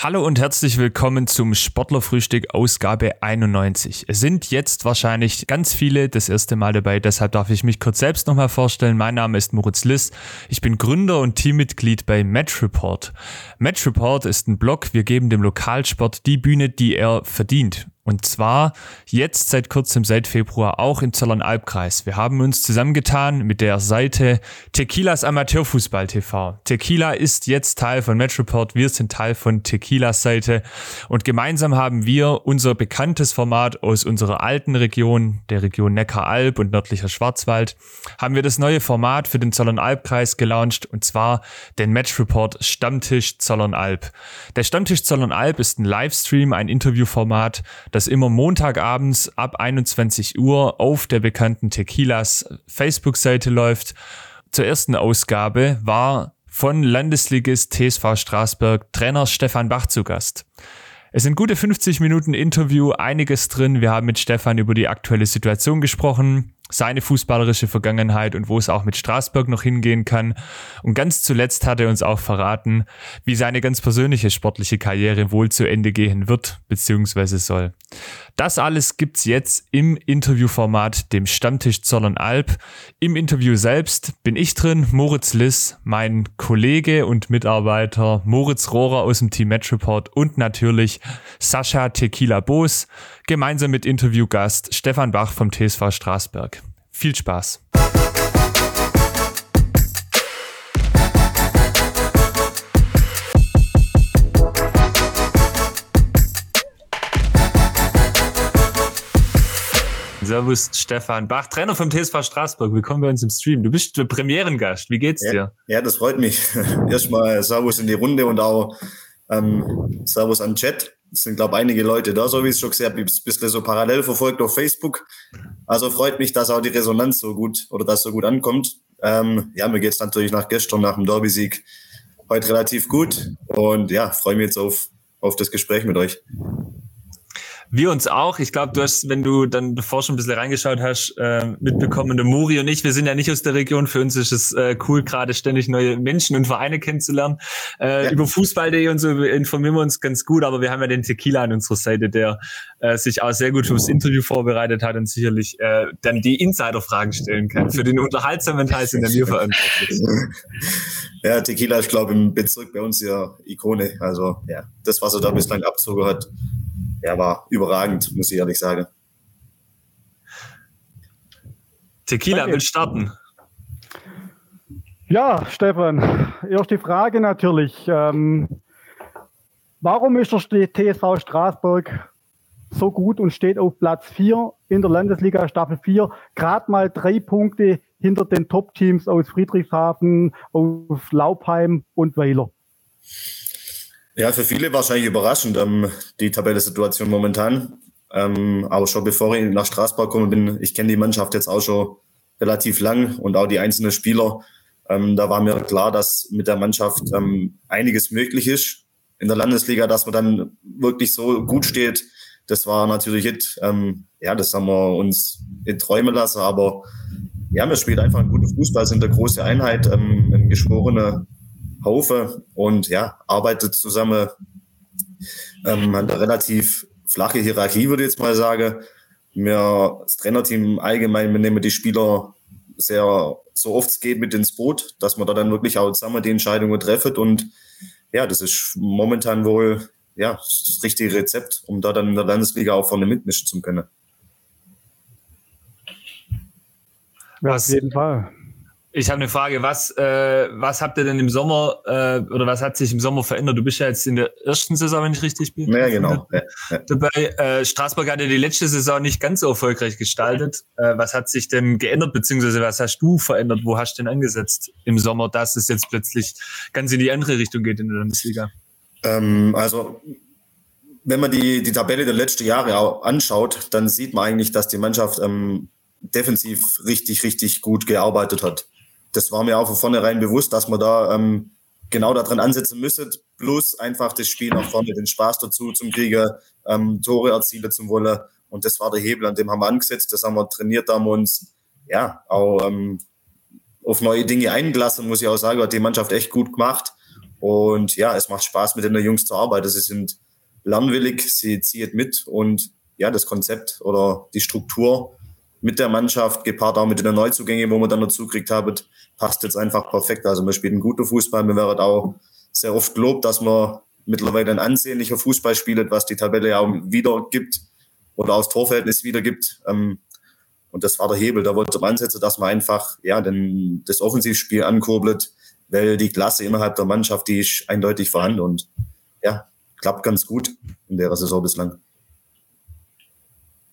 Hallo und herzlich willkommen zum Sportlerfrühstück Ausgabe 91. Es sind jetzt wahrscheinlich ganz viele das erste Mal dabei, deshalb darf ich mich kurz selbst nochmal vorstellen. Mein Name ist Moritz Liss. Ich bin Gründer und Teammitglied bei Match Report. Match Report ist ein Blog, wir geben dem Lokalsport die Bühne, die er verdient. Und zwar jetzt seit kurzem, seit Februar, auch im Zollern-Albkreis. Wir haben uns zusammengetan mit der Seite Tequilas Amateurfußball TV. Tequila ist jetzt Teil von Metroport, wir sind Teil von Tequilas Seite und gemeinsam haben wir unser bekanntes Format aus unserer alten Region, der Region Neckaralb und nördlicher Schwarzwald, haben wir das neue Format für den Zollern-Albkreis gelauncht und zwar den Match Report Stammtisch Zollern-Alb. Der Stammtisch Zollern-Alb ist ein Livestream, ein Interviewformat, das immer Montagabends ab 21 Uhr auf der bekannten Tequilas Facebook-Seite läuft. Zur ersten Ausgabe war von Landesligist TSV Straßburg Trainer Stefan Bach zu Gast. Es sind gute 50 Minuten Interview, einiges drin. Wir haben mit Stefan über die aktuelle Situation gesprochen, seine fußballerische Vergangenheit und wo es auch mit Straßburg noch hingehen kann. Und ganz zuletzt hat er uns auch verraten, wie seine ganz persönliche sportliche Karriere wohl zu Ende gehen wird bzw. soll. Das alles gibt's jetzt im Interviewformat, dem Stammtisch Zollern Alb. Im Interview selbst bin ich drin, Moritz Liss, mein Kollege und Mitarbeiter Moritz Rohrer aus dem Team Match Report und natürlich Sascha Tequila Boos, gemeinsam mit Interviewgast Stefan Bach vom TSV Straßberg. Viel Spaß! Servus Stefan Bach, Trainer vom TSV Straßburg. Willkommen bei uns im Stream. Du bist Premierengast. Wie geht's ja, dir? Ja, das freut mich. Erstmal Servus in die Runde und auch ähm, Servus am Chat. Es sind, glaube ich, einige Leute da, so wie es schon gesehen habe, ein bisschen so parallel verfolgt auf Facebook. Also freut mich, dass auch die Resonanz so gut oder das so gut ankommt. Ähm, ja, mir geht's natürlich nach gestern, nach dem Derby-Sieg, heute relativ gut. Und ja, freue mich jetzt auf, auf das Gespräch mit euch. Wir uns auch. Ich glaube, du hast, wenn du dann bevor schon ein bisschen reingeschaut hast, äh, mitbekommen, der Muri und ich, wir sind ja nicht aus der Region. Für uns ist es äh, cool, gerade ständig neue Menschen und Vereine kennenzulernen. Äh, ja. Über Fußball.de und so informieren wir uns ganz gut, aber wir haben ja den Tequila an unserer Seite, der äh, sich auch sehr gut fürs Interview vorbereitet hat und sicherlich äh, dann die Insider-Fragen stellen kann. Für den unterhaltsamen Teil sind wir verantwortlich. Ja, Tequila ist, glaube ich, im Bezirk bei uns ja Ikone. Also ja, das, was er da bislang abzogen hat, er war überragend, muss ich ehrlich sagen. Tequila will starten. Ja, Stefan, erste Frage natürlich. Ähm, warum ist der TSV Straßburg so gut und steht auf Platz 4 in der Landesliga Staffel 4, gerade mal drei Punkte hinter den Top-Teams aus Friedrichshafen, aus Laubheim und Weiler? Ja, für viele wahrscheinlich überraschend, ähm, die Tabellensituation momentan. Ähm, aber schon bevor ich nach Straßburg gekommen bin, ich kenne die Mannschaft jetzt auch schon relativ lang und auch die einzelnen Spieler. Ähm, da war mir klar, dass mit der Mannschaft ähm, einiges möglich ist in der Landesliga, dass man dann wirklich so gut steht. Das war natürlich it. Ähm, ja, das haben wir uns in träumen lassen, aber ja, wir spielen einfach einen guten Fußball, sind eine große Einheit, ähm, ein geschworener Haufe und ja, arbeitet zusammen. Ähm, hat eine relativ flache Hierarchie, würde ich jetzt mal sagen. Wir, das Trainerteam allgemein, wir nehmen die Spieler sehr, so oft es geht, mit ins Boot, dass man da dann wirklich auch zusammen die Entscheidungen treffen. Und ja, das ist momentan wohl ja, das richtige Rezept, um da dann in der Landesliga auch vorne mitmischen zu können. Ja, auf jeden Fall. Ich habe eine Frage, was, äh, was habt ihr denn im Sommer äh, oder was hat sich im Sommer verändert? Du bist ja jetzt in der ersten Saison, wenn ich richtig bin. Ja, genau. Ja, ja. Dabei, äh, Straßburg hat ja die letzte Saison nicht ganz so erfolgreich gestaltet. Äh, was hat sich denn geändert, beziehungsweise was hast du verändert? Wo hast du denn angesetzt im Sommer, dass es jetzt plötzlich ganz in die andere Richtung geht in der Bundesliga? Ähm, also wenn man die, die Tabelle der letzten Jahre auch anschaut, dann sieht man eigentlich, dass die Mannschaft ähm, defensiv richtig, richtig gut gearbeitet hat das war mir auch von vornherein bewusst, dass man da ähm, genau daran ansetzen müsste, plus einfach das Spiel nach vorne, den Spaß dazu zum Kriegen, ähm, Tore erzielen zum Wollen. Und das war der Hebel, an dem haben wir angesetzt, das haben wir trainiert, haben wir uns ja auch ähm, auf neue Dinge eingelassen, muss ich auch sagen, hat die Mannschaft echt gut gemacht. Und ja, es macht Spaß, mit den Jungs zu arbeiten. Sie sind lernwillig, sie ziehen mit und ja, das Konzept oder die Struktur mit der Mannschaft, gepaart auch mit den Neuzugängen, wo wir dann dazu gekriegt haben, passt jetzt einfach perfekt. Also wir spielen guten Fußball. Wir werden auch sehr oft gelobt, dass man mittlerweile ein ansehnlicher Fußball spielt, was die Tabelle ja auch wieder gibt oder aus Torverhältnis wieder gibt. Ähm, und das war der Hebel. Da wollte man ansetzen, dass man einfach ja, den, das Offensivspiel ankurbelt, weil die Klasse innerhalb der Mannschaft, die ist eindeutig vorhanden und ja, klappt ganz gut in der Saison bislang.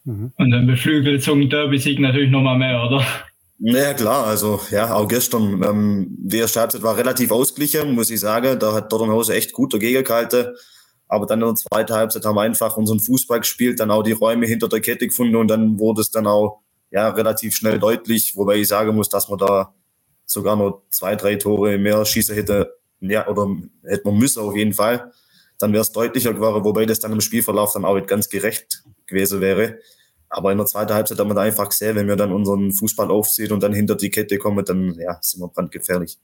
Mhm. Und dann beflügelt so ein Derby-Sieg natürlich nochmal mehr, oder? Ja, klar, also ja, auch gestern, ähm, die erste Halbzeit war relativ ausgeglichen, muss ich sagen. Da hat Dortmund echt gut dagegen gehalten. Aber dann in der zweiten Halbzeit haben wir einfach unseren Fußball gespielt, dann auch die Räume hinter der Kette gefunden und dann wurde es dann auch ja, relativ schnell deutlich, wobei ich sagen muss, dass man da sogar noch zwei, drei Tore mehr schießen hätte, ja, oder hätte man müssen auf jeden Fall. Dann wäre es deutlicher geworden, wobei das dann im Spielverlauf dann auch nicht ganz gerecht gewesen wäre. Aber in der zweiten Halbzeit haben wir da einfach gesehen, wenn wir dann unseren Fußball aufziehen und dann hinter die Kette kommen, dann ja, sind wir brandgefährlich.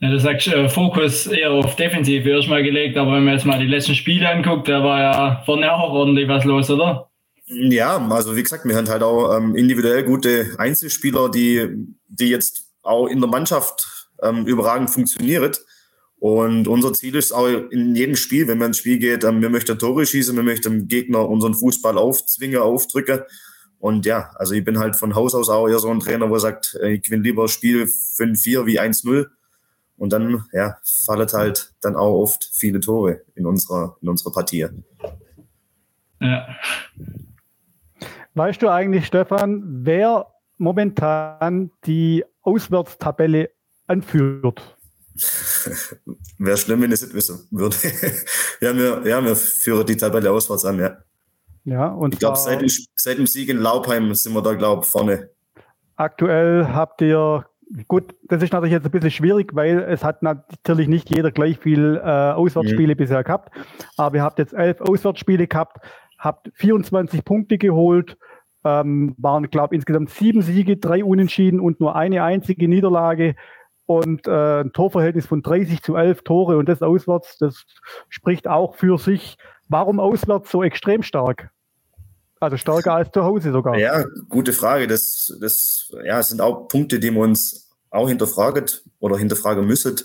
Ja, du sagst, äh, Fokus eher auf Defensiv erstmal gelegt, aber wenn man jetzt mal die letzten Spiele anguckt, da war ja vorne auch ordentlich was los, oder? Ja, also wie gesagt, wir haben halt auch ähm, individuell gute Einzelspieler, die, die jetzt auch in der Mannschaft ähm, überragend funktionieren. Und unser Ziel ist auch in jedem Spiel, wenn man ins Spiel geht, ähm, wir möchten Tore schießen, wir möchten dem Gegner unseren Fußball aufzwingen, aufdrücken. Und ja, also ich bin halt von Haus aus auch eher so ein Trainer, wo er sagt, äh, ich gewinne lieber Spiel 5-4 wie 1-0. Und dann, ja, fallen halt dann auch oft viele Tore in unserer, in unserer Partie. Ja. Weißt du eigentlich, Stefan, wer momentan die Auswärtstabelle anführt? Wäre schlimm, wenn ich es nicht wissen würde. ja, wir, ja, wir führen die Tabelle auswärts an, ja. Ja, und ich glaube, seit, seit, dem Sieg in Laubheim sind wir da, glaube ich, vorne. Aktuell habt ihr, gut, das ist natürlich jetzt ein bisschen schwierig, weil es hat natürlich nicht jeder gleich viel äh, Auswärtsspiele mhm. bisher gehabt. Aber ihr habt jetzt elf Auswärtsspiele gehabt, habt 24 Punkte geholt, ähm, waren, glaube ich, insgesamt sieben Siege, drei Unentschieden und nur eine einzige Niederlage und äh, ein Torverhältnis von 30 zu 11 Tore und das auswärts, das spricht auch für sich. Warum auswärts so extrem stark? Also stärker als zu Hause sogar. Ja, gute Frage. Das, das ja, sind auch Punkte, die wir uns auch hinterfragen oder hinterfragen müssen.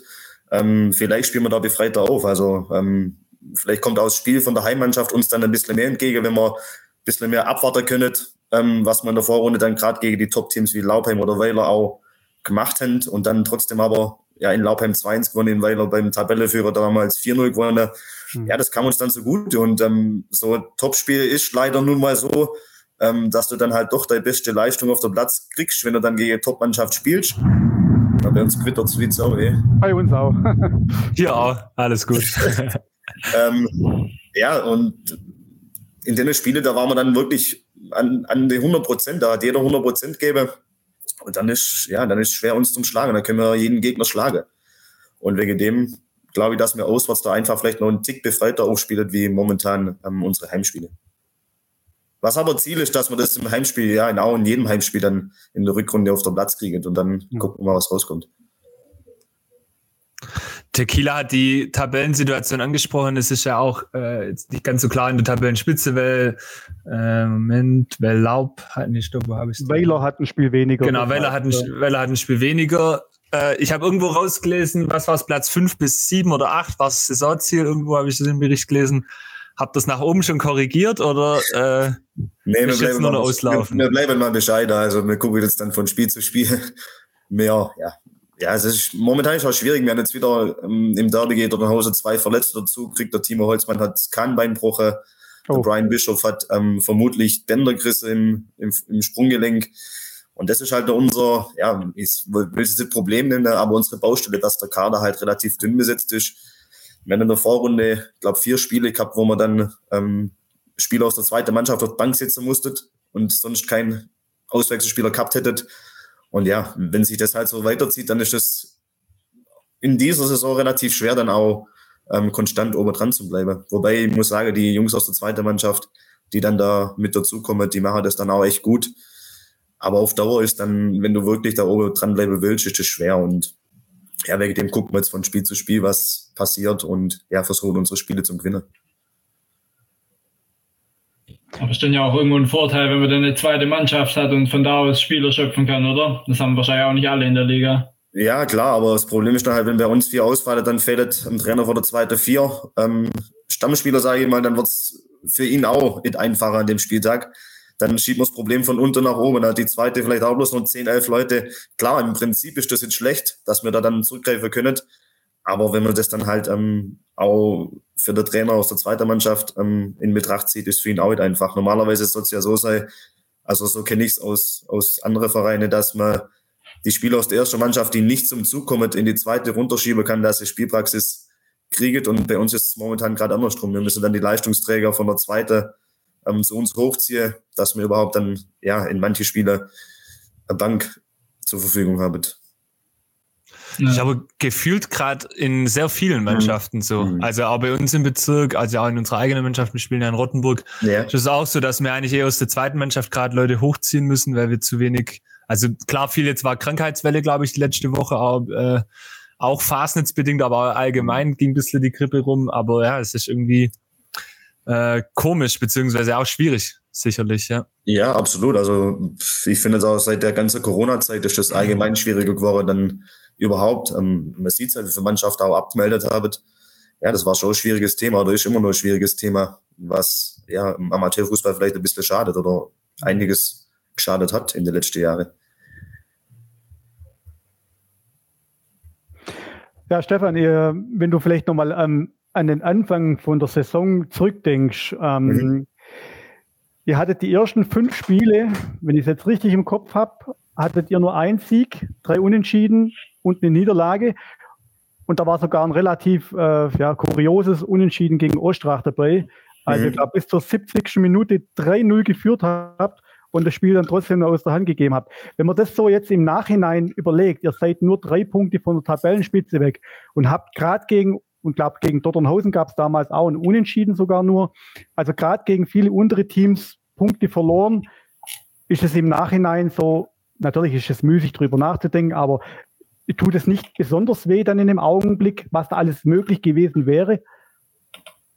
Ähm, vielleicht spielen wir da befreiter auf. Also ähm, vielleicht kommt auch das Spiel von der Heimmannschaft uns dann ein bisschen mehr entgegen, wenn wir ein bisschen mehr abwarten können, ähm, was man in der Vorrunde dann gerade gegen die Top-Teams wie Laubheim oder Weiler auch gemacht haben und dann trotzdem aber ja in Laubheim 2-1 gewonnen, weil er beim Tabelleführer damals 4-0 gewonnen mhm. Ja, das kam uns dann so gut und ähm, so Topspiel ist leider nun mal so, ähm, dass du dann halt doch deine beste Leistung auf der Platz kriegst, wenn du dann gegen Top-Mannschaft spielst. Dann bei uns quittert es wie Sau, eh. Bei uns auch. ja, alles gut. ähm, ja, und in den Spielen, da waren wir dann wirklich an, an die 100 Prozent, da hat jeder 100 Prozent gegeben. Und dann ist, ja, dann ist schwer uns zum Schlagen. Dann können wir jeden Gegner schlagen. Und wegen dem glaube ich, dass wir auswärts da einfach vielleicht noch einen Tick befreiter aufspielen, wie momentan ähm, unsere Heimspiele. Was aber Ziel ist, dass wir das im Heimspiel, ja, in, auch in jedem Heimspiel dann in der Rückrunde auf den Platz kriegen und dann mhm. gucken wir mal, was rauskommt. Tequila hat die Tabellensituation angesprochen. Es ist ja auch äh, jetzt nicht ganz so klar in der Tabellenspitze, weil äh, Moment, weil Laub hat nicht, wo habe ich Weiler hat ein Spiel weniger. Genau, Weiler hat, ein, Weiler hat ein Spiel weniger. Äh, ich habe irgendwo rausgelesen, was war es, Platz 5 bis 7 oder 8 war das Saisonziel. Irgendwo habe ich das im Bericht gelesen. Habt das nach oben schon korrigiert oder äh, nee, wir bleiben, mal, auslaufen? Wir, wir, bleiben mal Bescheid. Also wir gucken jetzt dann von Spiel zu Spiel mehr, ja, ja, es ist momentan auch schwierig. Wir haben jetzt wieder ähm, im Derby geht oder Hause zwei Verletzte dazu, kriegt der Timo Holzmann hat Kahnbeinbruche. Oh. Brian Bischof hat ähm, vermutlich Bändergrisse im, im, im Sprunggelenk. Und das ist halt unser, ja, ich will es nicht Problem nennen, aber unsere Baustelle, dass der Kader halt relativ dünn besetzt ist. Wir haben in der Vorrunde, ich glaube, vier Spiele gehabt, wo man dann ähm, Spieler aus der zweiten Mannschaft auf die Bank sitzen musstet und sonst keinen Auswechselspieler gehabt hättet. Und ja, wenn sich das halt so weiterzieht, dann ist es in dieser Saison relativ schwer, dann auch ähm, konstant oben dran zu bleiben. Wobei ich muss sagen, die Jungs aus der zweiten Mannschaft, die dann da mit dazukommen, die machen das dann auch echt gut. Aber auf Dauer ist dann, wenn du wirklich da oben dranbleiben willst, ist das schwer. Und ja, wegen dem gucken wir jetzt von Spiel zu Spiel, was passiert und ja, versuchen unsere Spiele zum Gewinnen. Aber es ist dann ja auch irgendwo ein Vorteil, wenn man dann eine zweite Mannschaft hat und von da aus Spieler schöpfen kann, oder? Das haben wahrscheinlich auch nicht alle in der Liga. Ja, klar, aber das Problem ist dann halt, wenn bei uns vier ausfallen, dann fehlt ein Trainer vor der zweite vier. Ähm, Stammspieler, sage ich mal, dann wird es für ihn auch nicht einfacher an dem Spieltag. Dann schiebt man das Problem von unten nach oben. Dann hat die zweite vielleicht auch bloß noch 10, 11 Leute. Klar, im Prinzip ist das jetzt schlecht, dass wir da dann zurückgreifen können. Aber wenn man das dann halt ähm, auch für den Trainer aus der zweiten Mannschaft ähm, in Betracht zieht, ist für ihn auch nicht einfach. Normalerweise soll es ja so sein, also so kenne ich es aus, aus anderen Vereinen, dass man die Spieler aus der ersten Mannschaft, die nicht zum Zug kommen, in die zweite runterschieben kann, dass sie Spielpraxis kriegt. Und bei uns ist es momentan gerade andersrum. Wir müssen dann die Leistungsträger von der zweiten ähm, zu uns hochziehen, dass wir überhaupt dann ja in manche Spiele eine Bank zur Verfügung haben. Ja. Ich habe gefühlt gerade in sehr vielen mhm. Mannschaften so. Mhm. Also auch bei uns im Bezirk, also auch in unserer eigenen Mannschaft, wir spielen ja in Rottenburg. Ja. ist es auch so, dass wir eigentlich eher aus der zweiten Mannschaft gerade Leute hochziehen müssen, weil wir zu wenig, also klar, viel jetzt war Krankheitswelle, glaube ich, die letzte Woche, auch, äh, auch fasnetsbedingt, aber allgemein ging ein bisschen die Grippe rum. Aber ja, es ist irgendwie äh, komisch, beziehungsweise auch schwierig, sicherlich, ja. Ja, absolut. Also ich finde es auch seit der ganzen Corona-Zeit ist das allgemein schwieriger geworden, dann überhaupt. Ähm, man sieht es halt, wie viele Mannschaften auch abgemeldet haben. Ja, das war schon ein schwieriges Thema oder ist immer noch ein schwieriges Thema, was ja im Amateurfußball vielleicht ein bisschen schadet oder einiges geschadet hat in den letzten Jahren. Ja, Stefan, wenn du vielleicht nochmal ähm, an den Anfang von der Saison zurückdenkst, ähm, mhm. ihr hattet die ersten fünf Spiele, wenn ich es jetzt richtig im Kopf habe, hattet ihr nur einen Sieg, drei Unentschieden und eine Niederlage. Und da war sogar ein relativ äh, ja, kurioses Unentschieden gegen Ostrach dabei. Also mhm. ich glaube, bis zur 70. Minute 3-0 geführt habt und das Spiel dann trotzdem aus der Hand gegeben habt. Wenn man das so jetzt im Nachhinein überlegt, ihr seid nur drei Punkte von der Tabellenspitze weg und habt gerade gegen, und glaube gegen Dotternhausen gab es damals auch ein Unentschieden sogar nur, also gerade gegen viele untere Teams Punkte verloren, ist es im Nachhinein so, natürlich ist es müßig drüber nachzudenken, aber tut es nicht besonders weh dann in dem Augenblick, was da alles möglich gewesen wäre?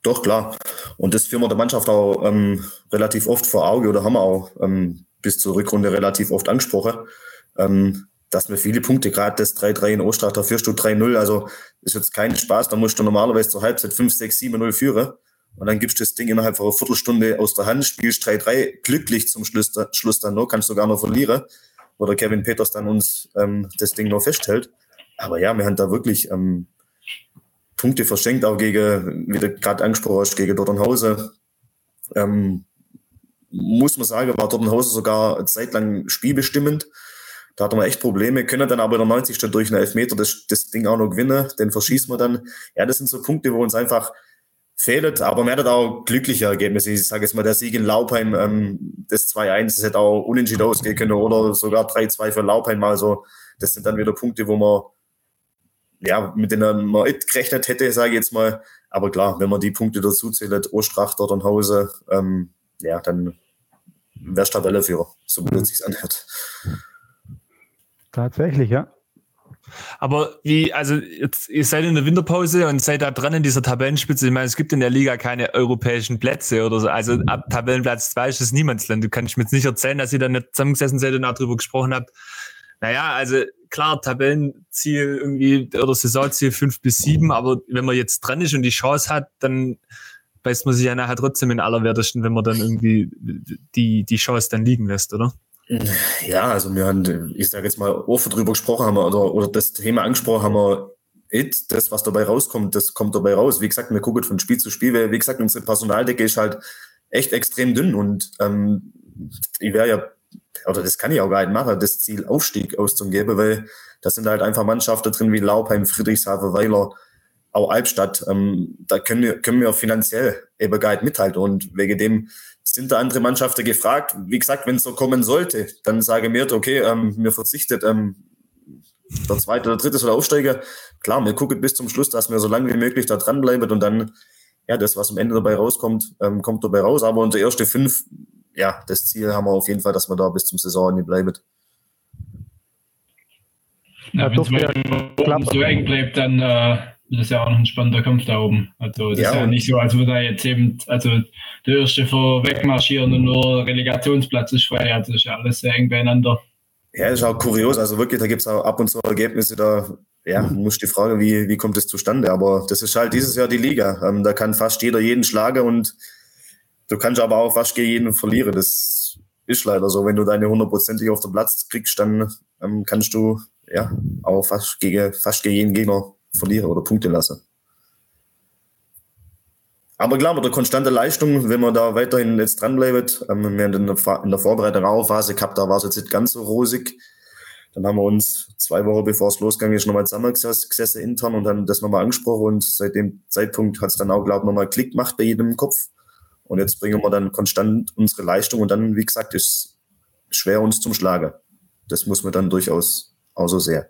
Doch, klar. Und das führen wir der Mannschaft auch ähm, relativ oft vor Auge oder haben wir auch ähm, bis zur Rückrunde relativ oft angesprochen, ähm, dass wir viele Punkte, gerade das 3-3 in Ostrach, führst du 3-0, also ist jetzt kein Spaß, da musst du normalerweise zur Halbzeit 5, 6, 7, 0 führen und dann gibst du das Ding innerhalb von einer Viertelstunde aus der Hand, spielst 3-3, glücklich zum Schluss, Schluss dann noch, kannst du gar noch verlieren wo der Kevin Peters dann uns ähm, das Ding noch festhält. Aber ja, wir haben da wirklich ähm, Punkte verschenkt, auch gegen, wie du gerade angesprochen hast, gegen Dortmundhausen. Ähm, muss man sagen, war Dortmundhausen sogar eine Zeit lang spielbestimmend. Da hatten wir echt Probleme, können dann aber in der 90. durch einen Elfmeter das, das Ding auch noch gewinnen, den verschießen wir dann. Ja, das sind so Punkte, wo uns einfach fehlt, aber man hat auch glückliche Ergebnisse. Ich sage jetzt mal, der Sieg in Laupheim, ähm, das 2-1, das hätte auch unentschieden ausgehen können oder sogar 3-2 für Laupheim. Also das sind dann wieder Punkte, wo man ja, mit denen man nicht gerechnet hätte, sage ich jetzt mal. Aber klar, wenn man die Punkte dazu zählt, Ostrach, dort und Hause, ähm, ja, dann wär's Tabelleführer, so wie es sich anhört. Tatsächlich, ja. Aber wie, also jetzt, ihr seid in der Winterpause und seid da dran in dieser Tabellenspitze. Ich meine, es gibt in der Liga keine europäischen Plätze oder so. Also ab Tabellenplatz 2 ist es Niemandsland. Du kannst mir jetzt nicht erzählen, dass ihr da nicht zusammengesessen seid und auch drüber gesprochen habt. Naja, also klar, Tabellenziel irgendwie oder Saisonziel 5 bis 7, aber wenn man jetzt dran ist und die Chance hat, dann beißt man sich ja nachher trotzdem in allerwertesten, wenn man dann irgendwie die, die Chance dann liegen lässt, oder? Ja, also wir haben, ich sage jetzt mal, offen drüber gesprochen haben wir, oder, oder das Thema angesprochen haben wir, it, das, was dabei rauskommt, das kommt dabei raus. Wie gesagt, wir gucken von Spiel zu Spiel, weil, wie gesagt, unsere Personaldecke ist halt echt extrem dünn und ähm, ich wäre ja, oder das kann ich auch gar nicht machen, das Ziel Aufstieg auszugeben, weil da sind halt einfach Mannschaften drin wie Laubheim, Friedrichshafen, Weiler, auch Albstadt. Ähm, da können wir, können wir finanziell eben gar nicht mithalten und wegen dem sind da andere Mannschaften gefragt. Wie gesagt, wenn es so kommen sollte, dann sage mir, okay, ähm, mir verzichtet ähm, der zweite oder dritte oder Aufsteiger. Klar, wir gucken bis zum Schluss, dass wir so lange wie möglich da dranbleiben und dann, ja, das, was am Ende dabei rauskommt, ähm, kommt dabei raus. Aber unter erste fünf, ja, das Ziel haben wir auf jeden Fall, dass wir da bis zum Saisonende bleiben. Ja, wenn es so eng bleibt, dann äh, ist es ja auch noch ein spannender Kampf da oben. Also das ja, ist ja nicht so, als würde da jetzt eben, also der erste vor wegmarschieren und nur Relegationsplatz ist frei. Also ist ja alles sehr eng beieinander. Ja, ist auch kurios. Also wirklich, da gibt es auch ab und zu Ergebnisse, da ja, muss die Frage, wie, wie kommt das zustande? Aber das ist halt dieses Jahr die Liga. Ähm, da kann fast jeder jeden schlagen und du kannst aber auch fast gegen jeden verlieren. Das ist leider so. Wenn du deine hundertprozentig auf den Platz kriegst, dann ähm, kannst du ja auch fast gegen, fast gegen jeden Gegner verlieren oder Punkte lassen. Aber klar, mit der konstanten Leistung, wenn man da weiterhin jetzt dranbleibt, ähm, wir in der, in der Vorbereitung auch Phase gehabt, da war es jetzt nicht ganz so rosig. Dann haben wir uns zwei Wochen bevor es losgegangen ist, nochmal zusammengesessen intern und dann das nochmal angesprochen und seit dem Zeitpunkt hat es dann auch, glaube ich, nochmal Klick gemacht bei jedem im Kopf. Und jetzt bringen wir dann konstant unsere Leistung und dann, wie gesagt, ist schwer uns zum Schlagen. Das muss man dann durchaus auch so sehen.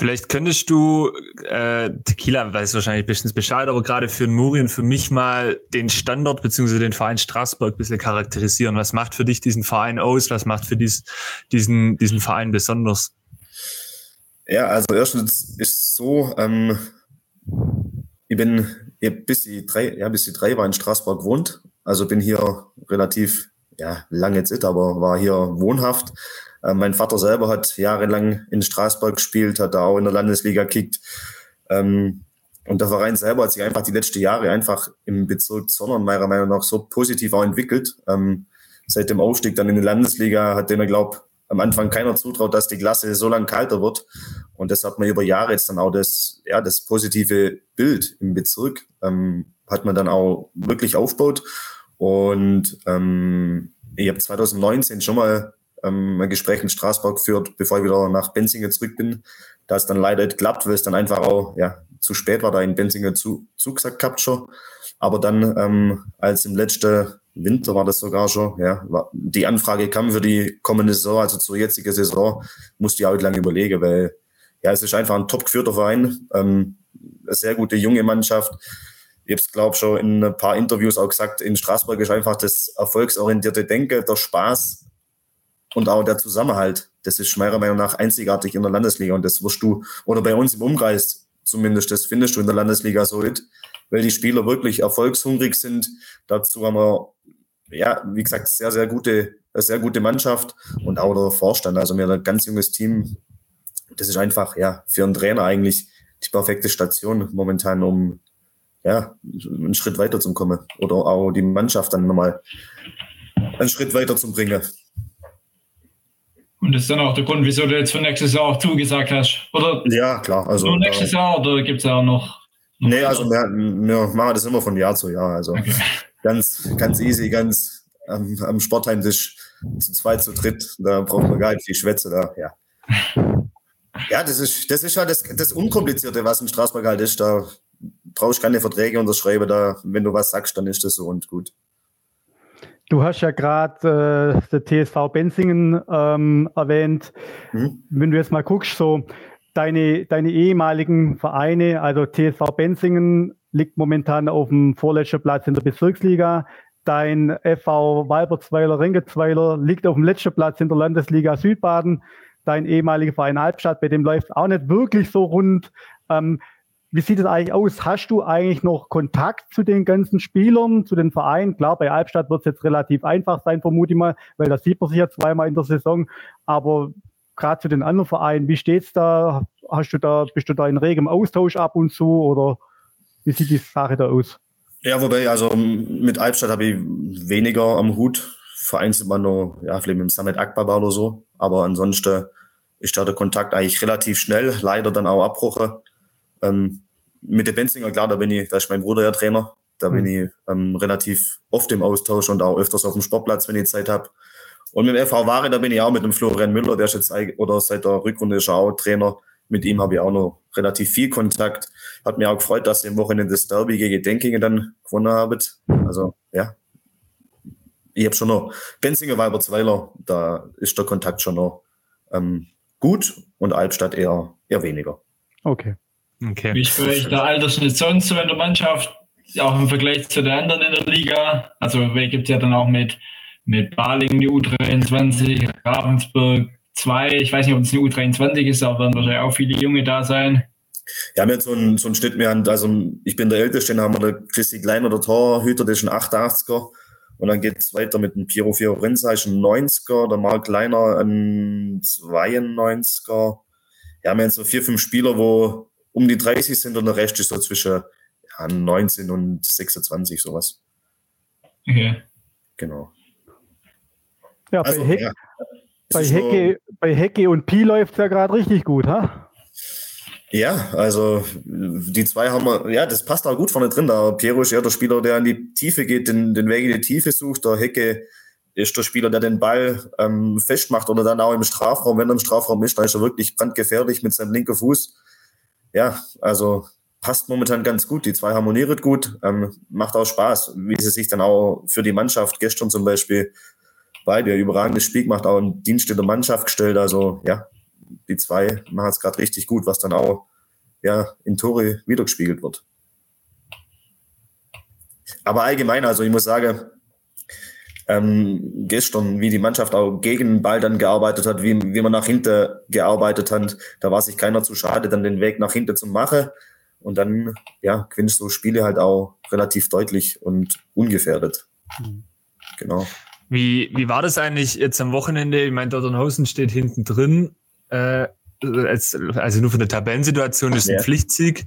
Vielleicht könntest du, äh, Tequila weiß wahrscheinlich bestens Bescheid, aber gerade für Muri und für mich mal den Standort bzw. den Verein Straßburg ein bisschen charakterisieren. Was macht für dich diesen Verein aus? Was macht für dies, diesen, diesen Verein besonders? Ja, also erstens ist es so, ähm, ich bin ja, bis die drei, ja, bis die drei war in Straßburg gewohnt. Also bin hier relativ, ja, lange jetzt, aber war hier wohnhaft. Äh, mein Vater selber hat jahrelang in Straßburg gespielt, hat da auch in der Landesliga gekickt. Ähm, und der Verein selber hat sich einfach die letzten Jahre einfach im Bezirk Zollern meiner Meinung nach so positiv auch entwickelt. Ähm, seit dem Aufstieg dann in die Landesliga hat denen, glaube am Anfang keiner zutraut, dass die Klasse so lang kalter wird. Und das hat man über Jahre jetzt dann auch das, ja, das positive Bild im Bezirk, ähm, hat man dann auch wirklich aufgebaut. Und ähm, ich habe 2019 schon mal ähm, ein Gespräch in Straßburg geführt, bevor ich wieder nach Benzingen zurück bin. Da ist dann leider nicht geklappt, weil es dann einfach auch ja, zu spät war, da in Benzingen zu, zugesagt gehabt schon. Aber dann, ähm, als im letzten Winter war das sogar schon, ja, die Anfrage kam für die kommende Saison, also zur jetzigen Saison, musste ich auch lange überlegen, weil ja, es ist einfach ein top geführter Verein, ähm, sehr gute junge Mannschaft. Ich habe es, glaube schon in ein paar Interviews auch gesagt, in Straßburg ist einfach das erfolgsorientierte Denken, der Spaß und auch der Zusammenhalt, das ist meiner Meinung nach einzigartig in der Landesliga und das wirst du, oder bei uns im Umkreis zumindest, das findest du in der Landesliga so mit, weil die Spieler wirklich erfolgshungrig sind. Dazu haben wir, ja, wie gesagt, sehr, sehr gute, sehr gute Mannschaft und auch der Vorstand, also wir haben ein ganz junges Team. Das ist einfach, ja, für einen Trainer eigentlich die perfekte Station momentan, um ja, einen Schritt weiter zu kommen oder auch die Mannschaft dann nochmal einen Schritt weiter zu bringen. Und das ist dann auch der Grund, wieso du jetzt für nächstes Jahr auch zugesagt hast, oder? Ja, klar. Also, Nur nächstes äh, Jahr oder gibt es ja auch noch? noch nee, also wir, wir, machen das immer von Jahr zu Jahr. Also okay. ganz, ganz easy, ganz am, am Sportheimtisch zu zweit, zu dritt. Da braucht man gar nicht viel Schwätze da, ja. Ja, das ist, das ist ja das, das Unkomplizierte, was in Straßburg halt ist. Da brauchst du keine Verträge unterschreiben. Da, wenn du was sagst, dann ist das so und gut. Du hast ja gerade äh, der TSV Benzingen ähm, erwähnt. Mhm. Wenn du jetzt mal guckst, so deine, deine ehemaligen Vereine, also TSV Benzingen liegt momentan auf dem vorletzten Platz in der Bezirksliga. Dein FV Walbertsweiler, Ringezweiler liegt auf dem letzten Platz in der Landesliga Südbaden. Dein ehemaliger Verein Albstadt, bei dem läuft auch nicht wirklich so rund. Ähm, wie sieht es eigentlich aus? Hast du eigentlich noch Kontakt zu den ganzen Spielern, zu den Vereinen? Klar, bei Albstadt wird es jetzt relativ einfach sein, vermute ich mal, weil da sieht man sich ja zweimal in der Saison. Aber gerade zu den anderen Vereinen, wie steht's da? Hast du da, bist du da in regem Austausch ab und zu oder wie sieht die Sache da aus? Ja, wobei, also mit Albstadt habe ich weniger am Hut. Vereinzelt man nur, ja, vielleicht mit dem Summit Akbaba oder so. Aber ansonsten ist da der Kontakt eigentlich relativ schnell, leider dann auch Abbruche. Ähm, mit der Benzinger, klar, da bin ich, da ist mein Bruder ja Trainer. Da bin ich ähm, relativ oft im Austausch und auch öfters auf dem Sportplatz, wenn ich Zeit habe. Und mit dem FV Ware, da bin ich auch mit dem Florian Müller, der ist jetzt oder seit der Rückrunde ist er auch Trainer. Mit ihm habe ich auch noch relativ viel Kontakt. Hat mir auch gefreut, dass ihr am Wochenende das Derby gegen Denkingen dann gewonnen habt. Also, ja. Ich habe schon noch Benzinger Weiberzweiler, da ist der Kontakt schon noch ähm, gut und Albstadt eher, eher weniger. Okay. Okay. Wie euch der Altersschnitt sonst so in der Mannschaft, auch im Vergleich zu den anderen in der Liga? Also, wer gibt ja dann auch mit, mit Baling die U23, Ravensburg 2. Ich weiß nicht, ob es eine U23 ist, aber werden wahrscheinlich auch viele Junge da sein. Wir haben jetzt so einen, so einen Schnitt, wir haben, also ich bin der Älteste, dann haben wir der Christi Kleiner, der Torhüter, der ist ein 88er. Und dann geht es weiter mit dem Piero Fiorenza, ist ein 90er, der Mark Kleiner ein 92er. Ja, wir haben so vier, fünf Spieler, wo um die 30 sind und der Rest ist so zwischen ja, 19 und 26, sowas. Okay. Genau. Ja, bei, also, Heck, ja. bei, Hecke, so, bei Hecke und Pi läuft es ja gerade richtig gut, ha? Ja, also die zwei haben wir, ja, das passt auch gut vorne drin. Der Piero ist eher der Spieler, der in die Tiefe geht, den, den Weg in die Tiefe sucht. Der Hecke ist der Spieler, der den Ball ähm, festmacht oder dann auch im Strafraum. Wenn er im Strafraum ist, dann ist er wirklich brandgefährlich mit seinem linken Fuß. Ja, also passt momentan ganz gut. Die zwei harmonieren gut, ähm, macht auch Spaß, wie sie sich dann auch für die Mannschaft gestern zum Beispiel beide überragendes Spiel gemacht, auch einen Dienst in der Mannschaft gestellt. Also ja, die zwei machen es gerade richtig gut, was dann auch ja, in Tore wiedergespiegelt wird. Aber allgemein, also ich muss sagen, ähm, gestern, wie die Mannschaft auch gegen den Ball dann gearbeitet hat, wie, wie man nach hinten gearbeitet hat, da war sich keiner zu schade, dann den Weg nach hinten zu machen. Und dann, ja, gewinnst du Spiele halt auch relativ deutlich und ungefährdet. Mhm. Genau. Wie, wie war das eigentlich jetzt am Wochenende? Ich meine, Dotternhausen steht hinten drin. Äh, als, also nur von der Tabellensituation ist ein ja. Pflichtsieg.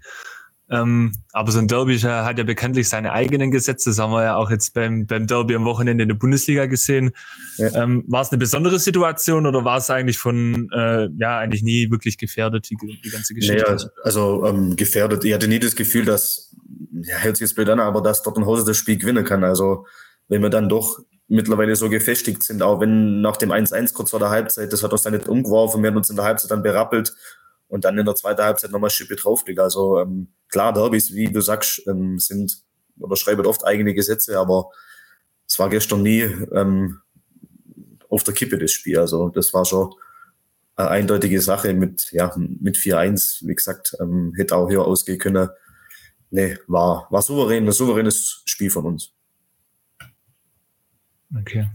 Ähm, aber so ein Derby hat ja bekanntlich seine eigenen Gesetze. Das haben wir ja auch jetzt beim, beim Derby am Wochenende in der Bundesliga gesehen. Ja. Ähm, war es eine besondere Situation oder war es eigentlich von, äh, ja, eigentlich nie wirklich gefährdet, die, die ganze Geschichte? Naja, also ähm, gefährdet. Ich hatte nie das Gefühl, dass, ja, hält sich jetzt blöd an, aber dass dort ein Hose das Spiel gewinnen kann. Also wenn wir dann doch mittlerweile so gefestigt sind, auch wenn nach dem 1-1 kurz vor der Halbzeit, das hat uns dann nicht umgeworfen, wir haben uns in der Halbzeit dann berappelt und dann in der zweiten Halbzeit nochmal Schippe draufgelegt. Also ähm, klar, Derbys, wie du sagst, ähm, sind oder schreiben oft eigene Gesetze, aber es war gestern nie ähm, auf der Kippe das Spiel. Also das war schon eine eindeutige Sache mit, ja, mit 4-1, wie gesagt, ähm, hätte auch hier ausgehen können. Nee, war, war souverän, ein souveränes Spiel von uns. Okay.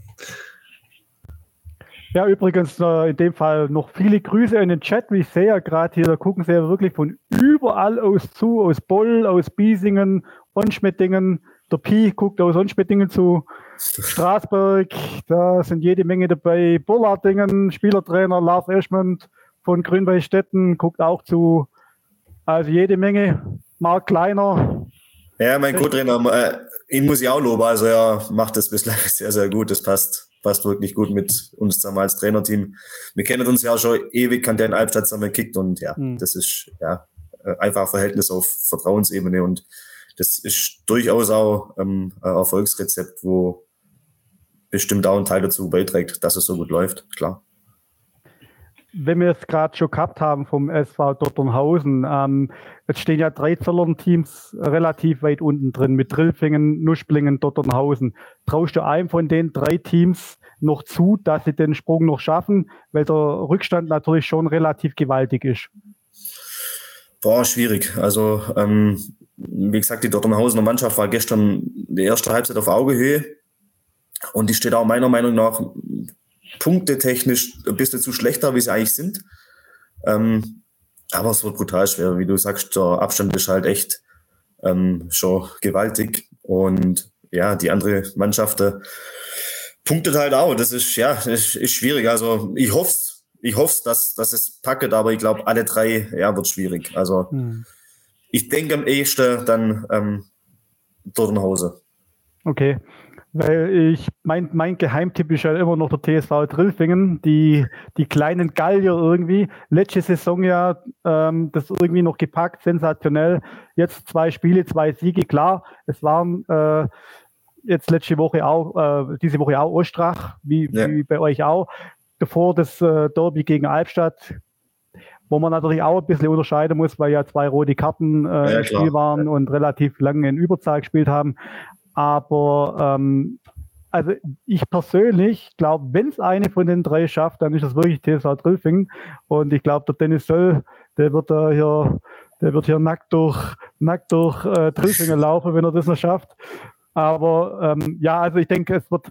Ja, übrigens äh, in dem Fall noch viele Grüße in den Chat. Wie ich sehe ja gerade hier, da gucken sie ja wirklich von überall aus zu, aus Boll, aus Biesingen, Onschmettingen. Der Pi guckt aus Onschmettingen zu. Straßburg, da sind jede Menge dabei. Bollardingen, Spielertrainer Lars Eschmund von Grünwaldstetten guckt auch zu. Also jede Menge. Mark Kleiner. Ja, mein Co-Trainer, äh, ihn muss ich auch loben. Also er macht das bislang sehr, sehr gut. Das passt, passt wirklich gut mit uns zusammen als Trainerteam. Wir kennen uns ja schon ewig, kann der in Albstadt zusammen kickt und ja, mhm. das ist ja einfach Verhältnis auf Vertrauensebene und das ist durchaus auch ähm, ein Erfolgsrezept, wo bestimmt auch ein Teil dazu beiträgt, dass es so gut läuft, klar wenn wir es gerade schon gehabt haben vom SV Dotternhausen, ähm, jetzt stehen ja drei Zollern-Teams relativ weit unten drin mit Drillfingen, Nuschblingen, Dotternhausen. Traust du einem von den drei Teams noch zu, dass sie den Sprung noch schaffen, weil der Rückstand natürlich schon relativ gewaltig ist? Boah, schwierig. Also, ähm, wie gesagt, die Dotternhausener Mannschaft war gestern die erste Halbzeit auf Augehöhe. Und die steht auch meiner Meinung nach punktetechnisch ein bisschen zu schlechter, wie sie eigentlich sind. Ähm, aber es wird brutal schwer. Wie du sagst, der Abstand ist halt echt ähm, schon gewaltig. Und ja, die andere Mannschaft äh, punktet halt auch. Das ist, ja, das ist schwierig. Also ich hoffe ich hoffe, dass, dass es packet, aber ich glaube, alle drei, ja, wird schwierig. Also hm. ich denke am ehesten dann ähm, Dornhause. Okay. Weil ich, mein, mein Geheimtipp ist ja immer noch der TSV Drillfingen, die, die kleinen Gallier irgendwie. Letzte Saison ja ähm, das irgendwie noch gepackt, sensationell. Jetzt zwei Spiele, zwei Siege, klar. Es waren äh, jetzt letzte Woche auch, äh, diese Woche auch Ostrach, wie, ja. wie bei euch auch. Davor das äh, Derby gegen Albstadt, wo man natürlich auch ein bisschen unterscheiden muss, weil ja zwei rote Karten äh, ja, im Spiel waren und relativ lange in Überzahl gespielt haben. Aber ähm, also ich persönlich glaube, wenn es eine von den drei schafft, dann ist es wirklich TSV Drülfing. Und ich glaube, der Dennis Söll, der wird da hier, der wird hier nackt durch, nackt durch äh, Drülfingen laufen, wenn er das noch schafft. Aber ähm, ja, also ich denke, es wird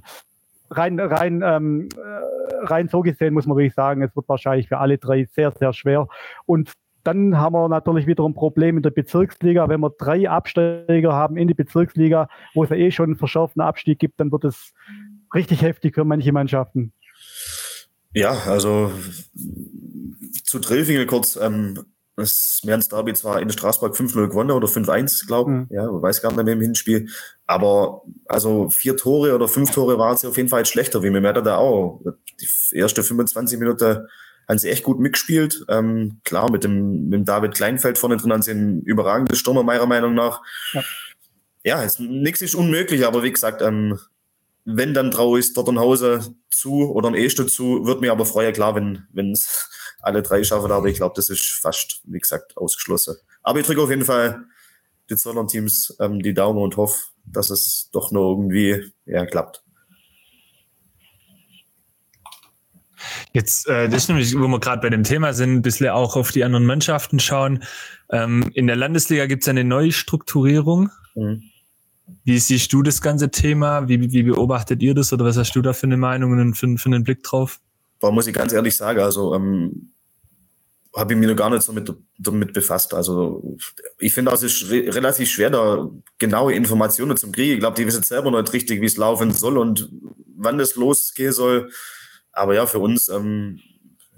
rein, rein, ähm, äh, rein so gesehen muss man wirklich sagen, es wird wahrscheinlich für alle drei sehr, sehr schwer. Und dann haben wir natürlich wieder ein Problem in der Bezirksliga. Wenn wir drei Absteiger haben in die Bezirksliga, wo es ja eh schon einen verschärften Abstieg gibt, dann wird es richtig heftig für manche Mannschaften. Ja, also zu Drillfingel kurz. Ähm, das Merns Derby zwar in Straßburg 5-0 gewonnen oder 5-1, glaube ich. Mhm. Ja, weiß gar nicht mehr im Hinspiel. Aber also vier Tore oder fünf Tore waren sie auf jeden Fall schlechter, wie mir da auch. Die erste 25 Minuten haben sie echt gut mitgespielt. Ähm, klar, mit dem, mit dem David Kleinfeld vorne drin haben sie einen überragenden Stürmer, meiner Meinung nach. Ja, ja nichts ist unmöglich, aber wie gesagt, ähm, wenn dann traue ich dort ein Hause zu oder ein Este zu, wird mir aber freuen, klar, wenn es alle drei schaffen, aber ich glaube, das ist fast, wie gesagt, ausgeschlossen. Aber ich drücke auf jeden Fall die Zollern Teams ähm, die Daumen und hoffe, dass es doch nur irgendwie ja, klappt. Jetzt, äh, das ist nämlich, wo wir gerade bei dem Thema sind, ein bisschen auch auf die anderen Mannschaften schauen. Ähm, in der Landesliga gibt es eine Neustrukturierung. Mhm. Wie siehst du das ganze Thema? Wie, wie beobachtet ihr das oder was hast du da für eine Meinung und für, für einen Blick drauf? Boah, muss ich ganz ehrlich sagen, also ähm, habe ich mich noch gar nicht so mit, damit befasst. Also ich finde, es ist re relativ schwer, da genaue Informationen zum Krieg. Ich glaube, die wissen selber nicht richtig, wie es laufen soll und wann es losgehen soll. Aber ja, für uns ähm,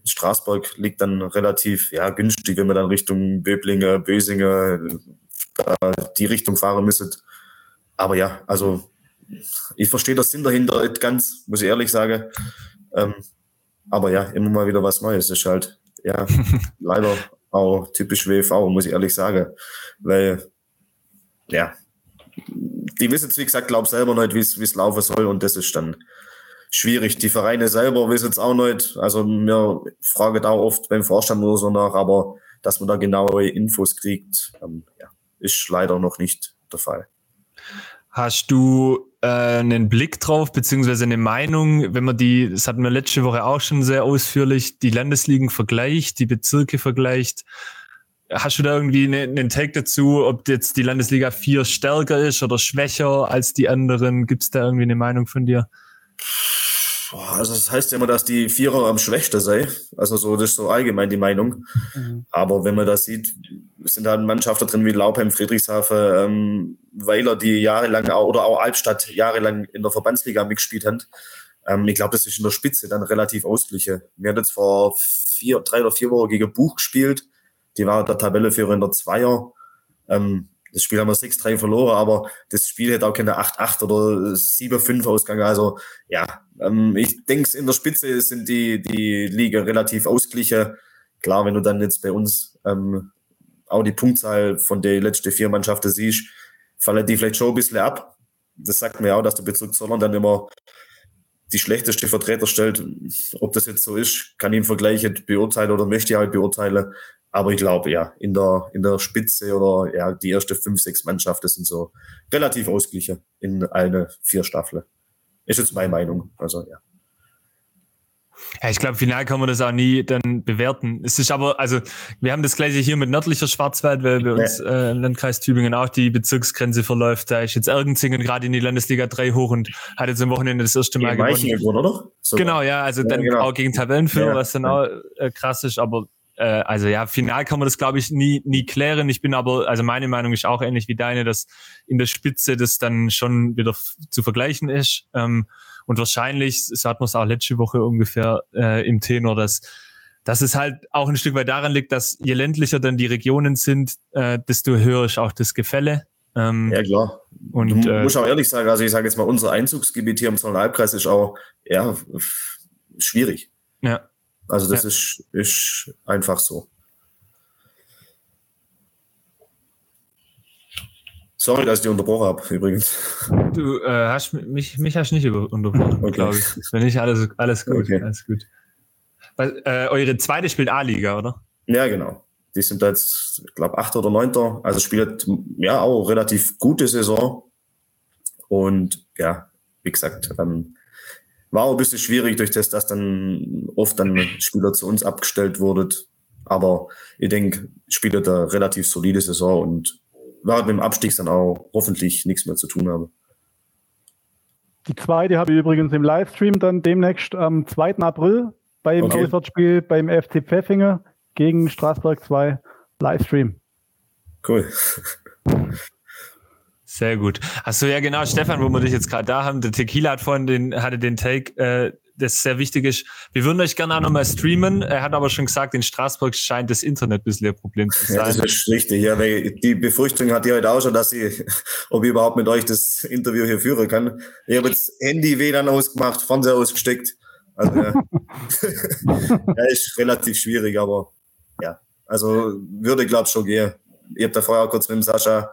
Straßburg liegt dann relativ ja, günstig, wenn wir dann Richtung Böblinge, Bösinge, äh, die Richtung fahren müssen. Aber ja, also ich verstehe das Sinn dahinter nicht ganz, muss ich ehrlich sagen. Ähm, aber ja, immer mal wieder was Neues. Das ist halt, ja, leider auch typisch WV, muss ich ehrlich sagen. Weil, ja, die wissen jetzt, wie gesagt, glaube selber nicht, wie es laufen soll und das ist dann schwierig. Die Vereine selber wissen es auch nicht. Also mir fragen da oft beim Vorstand oder so nach, aber dass man da genaue Infos kriegt, ähm, ja, ist leider noch nicht der Fall. Hast du äh, einen Blick drauf, beziehungsweise eine Meinung, wenn man die, das hatten wir letzte Woche auch schon sehr ausführlich, die Landesligen vergleicht, die Bezirke vergleicht. Hast du da irgendwie einen, einen Take dazu, ob jetzt die Landesliga 4 stärker ist oder schwächer als die anderen? Gibt es da irgendwie eine Meinung von dir? Also das heißt ja immer, dass die Vierer am schwächsten sei. Also so, das ist so allgemein die Meinung. Mhm. Aber wenn man das sieht, sind da Mannschaften drin wie Laubheim, Friedrichshafen, ähm, Weiler, die jahrelang oder auch Albstadt jahrelang in der Verbandsliga mitgespielt haben. Ähm, ich glaube, das ist in der Spitze dann relativ ausgeglichen. Wir hatten jetzt vor vier, drei oder vier Wochen gegen Buch gespielt. Die war der Tabelleführer in der Zweier. Ähm, das Spiel haben wir 6-3 verloren, aber das Spiel hätte auch keine 8-8 oder 7-5 ausgegangen. Also ja, ähm, ich denke, in der Spitze sind die, die Liga relativ ausgeglichen. Klar, wenn du dann jetzt bei uns ähm, auch die Punktzahl von der letzten vier Mannschaften siehst, fallen die vielleicht schon ein bisschen ab. Das sagt mir auch, dass der Bezirk Zollern dann immer die schlechteste Vertreter stellt. Ob das jetzt so ist, kann ich im Vergleich beurteilen oder möchte ich halt beurteilen. Aber ich glaube, ja, in der, in der Spitze oder ja, die erste fünf, sechs Mannschaften sind so relativ ausgeglichen in allen vier Staffeln. Ist jetzt meine Meinung. Also, ja. Ja, ich glaube, final kann man das auch nie dann bewerten. Es ist aber, also wir haben das gleiche hier mit nördlicher Schwarzwald, weil bei uns äh, im Landkreis Tübingen auch die Bezirksgrenze verläuft. Da ist jetzt Ergenzingen gerade in die Landesliga 3 hoch und hat jetzt am Wochenende das erste Mal gewonnen. oder? Sogar. Genau, ja, also dann genau. auch gegen Tabellenführer, ja. was dann auch äh, krass ist, aber äh, also ja, final kann man das, glaube ich, nie, nie klären. Ich bin aber, also meine Meinung ist auch ähnlich wie deine, dass in der Spitze das dann schon wieder zu vergleichen ist. Ähm, und wahrscheinlich, so hat man es auch letzte Woche ungefähr äh, im Tenor, dass dass es halt auch ein Stück weit daran liegt, dass je ländlicher dann die Regionen sind, äh, desto höher ist auch das Gefälle. Ähm, ja, klar. Und, du äh, musst auch ehrlich sagen, also ich sage jetzt mal, unser Einzugsgebiet hier im Zollernalbkreis ist auch ja, schwierig. Ja. Also das ja. ist, ist einfach so. Sorry, dass ich dich unterbrochen habe, übrigens. Du äh, hast mich, mich hast nicht unterbrochen, okay. glaube ich. Wenn nicht, alles, alles gut. Okay. Alles gut. Weil, äh, eure zweite spielt A-Liga, oder? Ja, genau. Die sind jetzt, ich glaube, 8. oder 9. Also spielt ja auch relativ gute Saison. Und ja, wie gesagt, ähm, war auch ein bisschen schwierig durch das, dass dann oft dann Spieler zu uns abgestellt wurden. Aber ich denke, spielt eine relativ solide Saison und wird mit dem Abstieg dann auch hoffentlich nichts mehr zu tun haben. Die zweite habe ich übrigens im Livestream dann demnächst am 2. April beim okay. Auswärtsspiel beim FC Pfeffinger gegen Straßburg 2 Livestream. Cool. Sehr gut. Achso, ja genau, Stefan, wo wir dich jetzt gerade da haben, der Tequila hat vorhin den, hatte den Take, äh, das sehr wichtig ist. Wir würden euch gerne auch nochmal streamen. Er hat aber schon gesagt, in Straßburg scheint das Internet ein bisschen ein Problem zu sein. Ja, das ist richtig. Ja, weil die Befürchtung hat ihr heute auch schon, dass ich, ob ich überhaupt mit euch das Interview hier führen kann. Ich habe jetzt Handy WLAN ausgemacht, Fernseher ausgesteckt. Also, ja. ja, ist relativ schwierig, aber ja. Also würde, glaube ich, schon gehen. Ich habe da vorher kurz mit dem Sascha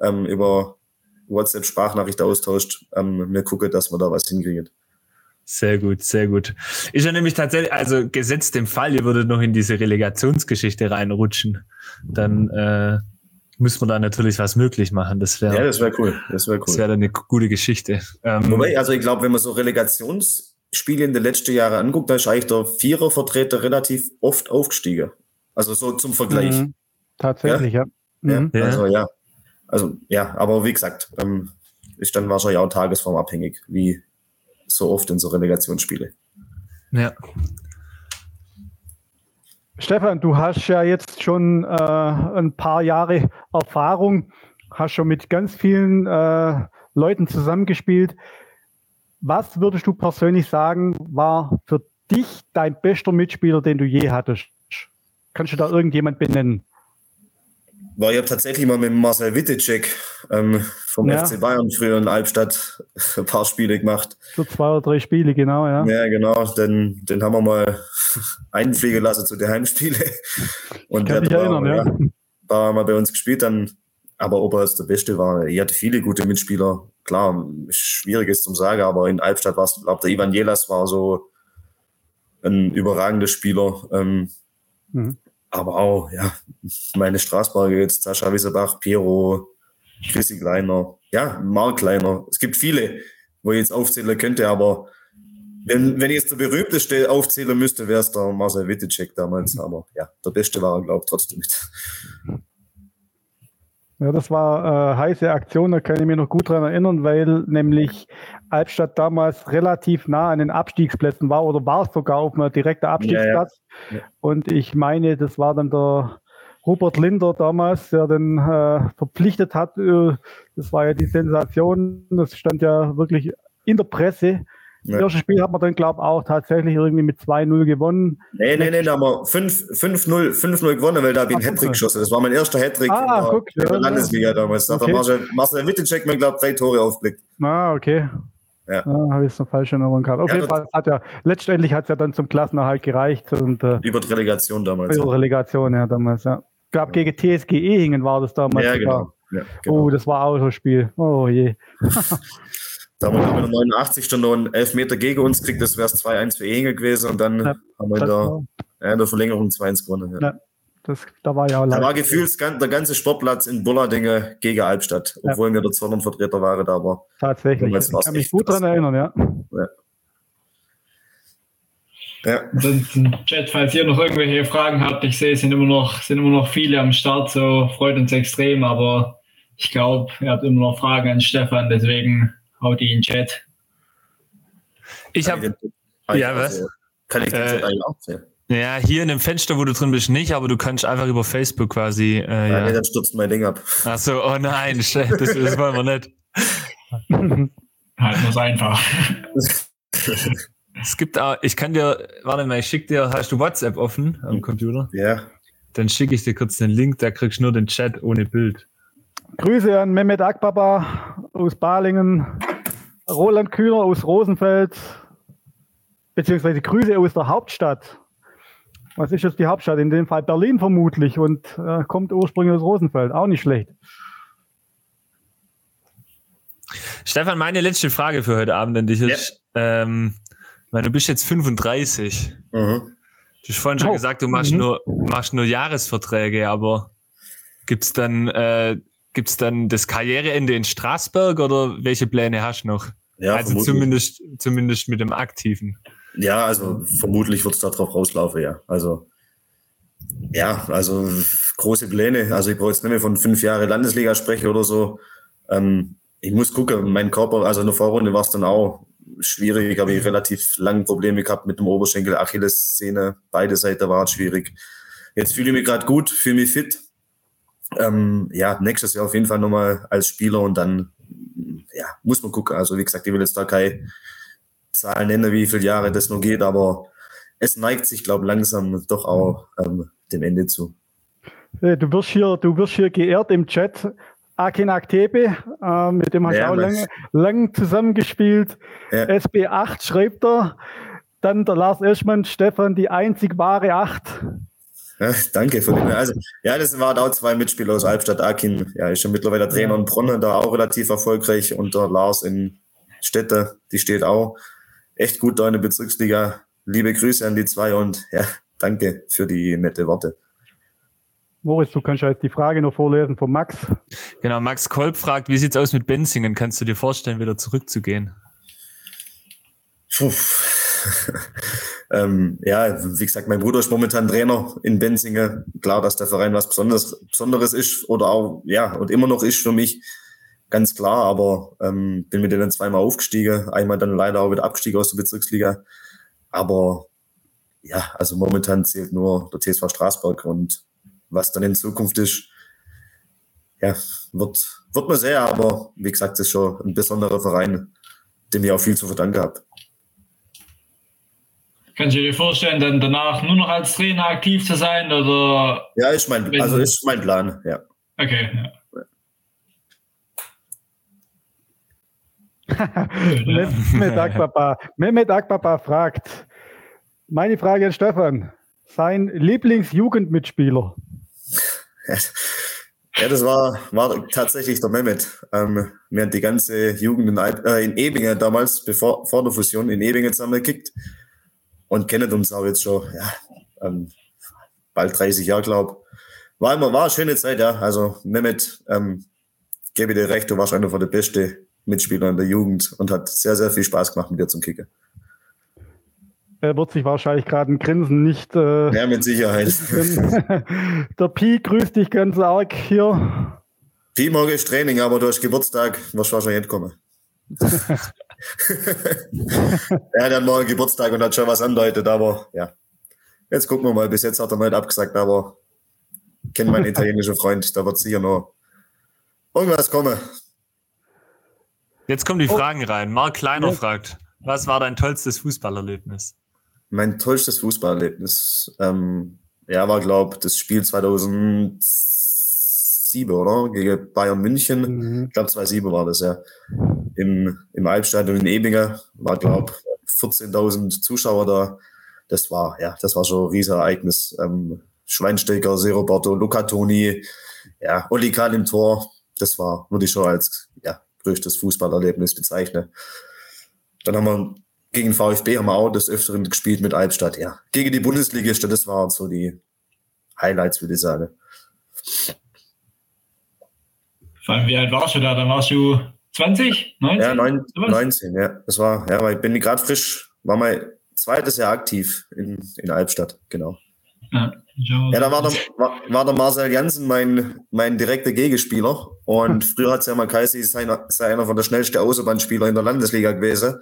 ähm, über WhatsApp-Sprachnachricht austauscht. Ähm, wir gucken, dass wir da was hinkriegen. Sehr gut, sehr gut. Ist ja nämlich tatsächlich, also gesetzt im Fall, ihr würdet noch in diese Relegationsgeschichte reinrutschen, dann äh, müssen wir da natürlich was möglich machen. Das wäre ja, das wäre cool. Das wäre cool. Das wäre eine gute Geschichte. Ähm, Wobei, also ich glaube, wenn man so Relegationsspiele in den letzten Jahren anguckt, da ist eigentlich der Vierervertreter relativ oft aufgestiegen. Also so zum Vergleich. Mhm. Tatsächlich, ja. Ja? Mhm. ja. Also ja. Also ja, aber wie gesagt, ähm, ist dann wahrscheinlich auch tagesformabhängig, wie so oft in so Relegationsspiele. Ja. Stefan, du hast ja jetzt schon äh, ein paar Jahre Erfahrung, hast schon mit ganz vielen äh, Leuten zusammengespielt. Was würdest du persönlich sagen, war für dich dein bester Mitspieler, den du je hattest? Kannst du da irgendjemand benennen? War ich habe tatsächlich mal mit Marcel Wittecek ähm, vom ja. FC Bayern früher in Albstadt ein paar Spiele gemacht. So zwei oder drei Spiele, genau, ja. Ja, genau. Den, den haben wir mal einfliegen lassen zu den Heimspielen. Und der war, ja. ja. war mal bei uns gespielt dann. Aber ob er es der Beste war, ich hatte viele gute Mitspieler. Klar, schwierig ist zum sagen, aber in Albstadt war es, glaube der Ivan Jelas war so ein überragender Spieler. Ähm, mhm aber auch, ja, meine Straßburger jetzt, Sascha Wieserbach, Piero, Chrissy Kleiner, ja, Mark Kleiner. Es gibt viele, wo ich jetzt aufzählen könnte, aber wenn, wenn ich jetzt der berühmteste aufzählen müsste, wäre es der Marcel Wittecek damals. Aber ja, der Beste war er, glaube ich, trotzdem nicht. Ja, das war äh, heiße Aktion, da kann ich mich noch gut dran erinnern, weil nämlich Albstadt damals relativ nah an den Abstiegsplätzen war oder war es sogar auf einem direkten Abstiegsplatz. Ja, ja. Und ich meine, das war dann der Rupert Linder damals, der den äh, verpflichtet hat. Äh, das war ja die Sensation. Das stand ja wirklich in der Presse. Das ja. erste Spiel hat man dann, glaube ich, auch tatsächlich irgendwie mit 2-0 gewonnen. Nee, nee, nee, da haben wir 5-0 gewonnen, weil da habe ich einen Hattrick geschossen. Das war mein erster Hattrick ah, in, der, guck, in der Landesliga damals. Da okay. hat Marcel, Marcel Wittecek mir, glaube ich, drei Tore aufblickt. Ah, okay. Ja. Ah, habe ich es noch falsch in Erinnerung gehabt. Auf ja, jeden Fall hat ja, letztendlich hat es ja dann zum Klassenerhalt gereicht. Und, äh, über die Relegation damals. Über die Relegation, ja, damals, ja. Ich glaube, gegen TSG Ehingen war das damals. Ja, genau. Ja, genau. Oh, das war auch so ein Spiel. Oh je. Da haben wir in der 89 noch einen Elfmeter gegen uns gekriegt, das wäre es 2-1 für Ehingen gewesen und dann ja, haben wir in der, ja, in der Verlängerung 2-1 gewonnen. Ja. ja. Das, da war ja auch Da war gefühlt der ganze Sportplatz in Bullardinge gegen Albstadt, obwohl wir der Zollernvertreter waren, da aber. Tatsächlich. Ich kann mich gut daran erinnern, ja. ja. Ja. Ansonsten, Chat, falls ihr noch irgendwelche Fragen habt, ich sehe, es sind immer noch, sind immer noch viele am Start, so freut uns extrem, aber ich glaube, ihr habt immer noch Fragen an Stefan, deswegen haut die in den Chat. Ich habe. Ja, was? Kann ich den äh, Chat eigentlich auch sehen? Ja, hier in dem Fenster, wo du drin bist, nicht, aber du kannst einfach über Facebook quasi. Äh, ja, Nee, dann stürzt mein Ding ab. Ach so, oh nein, das, das wollen wir nicht. Halt muss einfach. Es gibt auch, ich kann dir, warte mal, ich schick dir, hast du WhatsApp offen am Computer? Ja. Dann schicke ich dir kurz den Link, da kriegst du nur den Chat ohne Bild. Grüße an Mehmet Akbaba aus Balingen, Roland Kühner aus Rosenfeld, beziehungsweise Grüße aus der Hauptstadt. Was ist jetzt die Hauptstadt? In dem Fall Berlin vermutlich und äh, kommt ursprünglich aus Rosenfeld. Auch nicht schlecht. Stefan, meine letzte Frage für heute Abend an dich ist, ja. ähm, weil du bist jetzt 35. Mhm. Du hast vorhin schon oh. gesagt, du machst, mhm. nur, machst nur Jahresverträge, aber gibt's dann, äh, gibt's dann das Karriereende in Straßburg oder welche Pläne hast du noch? Ja, also zumindest, zumindest mit dem Aktiven. Ja, also vermutlich wird es darauf rauslaufen, ja. Also ja, also große Pläne. Also ich brauche jetzt nicht mehr von fünf Jahre Landesliga sprechen oder so. Ähm, ich muss gucken, mein Körper, also in der Vorrunde war es dann auch schwierig, habe ich relativ lange Probleme gehabt mit dem Oberschenkel, Achillessehne, beide Seiten waren schwierig. Jetzt fühle ich mich gerade gut, fühle mich fit. Ähm, ja, nächstes Jahr auf jeden Fall nochmal als Spieler und dann ja, muss man gucken. Also wie gesagt, ich will jetzt da keine Zahlen nennen, wie viele Jahre das noch geht, aber es neigt sich, glaube ich, langsam doch auch ähm, dem Ende zu. Äh, du wirst hier, du wirst hier geehrt im Chat. Akin Aktebe, äh, mit dem hast du ja, auch lange, lange zusammengespielt. Ja. SB8 schreibt er. Dann der Lars Eschmann, Stefan, die einzig wahre 8. Ja, danke für den. Also, ja, das waren auch zwei Mitspieler aus Albstadt. Akin, ja, ist schon mittlerweile Trainer in Bronn, da auch relativ erfolgreich. Und der Lars in Städte, die steht auch echt gut da in der Bezirksliga. Liebe Grüße an die zwei und ja, danke für die nette Worte. Moritz, du kannst ja jetzt die Frage noch vorlesen von Max. Genau, Max Kolb fragt, wie sieht's aus mit Benzingen? Kannst du dir vorstellen, wieder zurückzugehen? Puh. ähm, ja, wie gesagt, mein Bruder ist momentan Trainer in Benzingen. Klar, dass der Verein was Besonderes, Besonderes ist oder auch, ja, und immer noch ist für mich. Ganz klar, aber ähm, bin mit denen zweimal aufgestiegen, einmal dann leider auch wieder abgestiegen aus der Bezirksliga. Aber ja, also momentan zählt nur der TSV Straßburg und was dann in Zukunft ist, ja, wird, wird man sehen, aber wie gesagt, das ist schon ein besonderer Verein, dem ich auch viel zu verdanken habe. Kannst du dir vorstellen, dann danach nur noch als Trainer aktiv zu sein? Oder ja, ist mein, also ist mein Plan, ja. Okay, ja. Mehmet Akbaba. Mehmet Akbaba fragt, meine Frage an Stefan, sein Lieblingsjugendmitspieler? Ja, das war, war tatsächlich der Mehmet. Ähm, wir haben die ganze Jugend in, äh, in Ebingen damals, bevor, vor der Fusion, in Ebingen zusammengekickt und kennen uns auch jetzt schon, ja, ähm, bald 30 Jahre, glaube War immer, war eine schöne Zeit, ja. Also Mehmet, ähm, gebe dir recht, du warst einer von der besten Mitspieler in der Jugend und hat sehr, sehr viel Spaß gemacht mit dir zum Kicken. Er wird sich wahrscheinlich gerade ein Grinsen nicht. Äh, ja, mit Sicherheit. der Pi grüßt dich ganz arg hier. Pi, morgen ist Training, aber du hast Geburtstag, wirst wahrscheinlich nicht kommen. Er hat ja morgen Geburtstag und hat schon was andeutet, aber ja. Jetzt gucken wir mal. Bis jetzt hat er nicht abgesagt, aber ich kenne meinen italienischen Freund, da wird sicher noch irgendwas kommen. Jetzt kommen die oh. Fragen rein. Mark Kleiner ja. fragt, was war dein tollstes Fußballerlebnis? Mein tollstes Fußballerlebnis, ähm, ja, war, glaube ich, das Spiel 2007, oder? Gegen Bayern München. Mhm. Ich glaube, 2007 war das, ja. Im, im Albstadion in Ebinger war, glaube ich, 14.000 Zuschauer da. Das war, ja, das war schon ein Riesenereignis. Ähm, Schweinsteiger, Seroberto, Luca Toni, ja, Oli Kahn im Tor. Das war, würde ich schon als, ja, größtes Fußballerlebnis bezeichnen. Dann haben wir gegen VfB haben wir auch des Öfteren gespielt mit Albstadt, ja. Gegen die Bundesligisten, das waren so die Highlights, würde ich sagen. Vor allem, wie alt warst du da? Dann warst du 20? 19? Ja, neun, 19, ja. Das war, ja, weil ich bin gerade frisch, war mein zweites Jahr aktiv in, in Albstadt, genau. Ja, ja da war der, war, war der Marcel Janssen mein, mein direkter Gegenspieler. Und früher hat es ja mal geheißen, sei einer, sei einer von der schnellsten Außenbahnspieler in der Landesliga gewesen.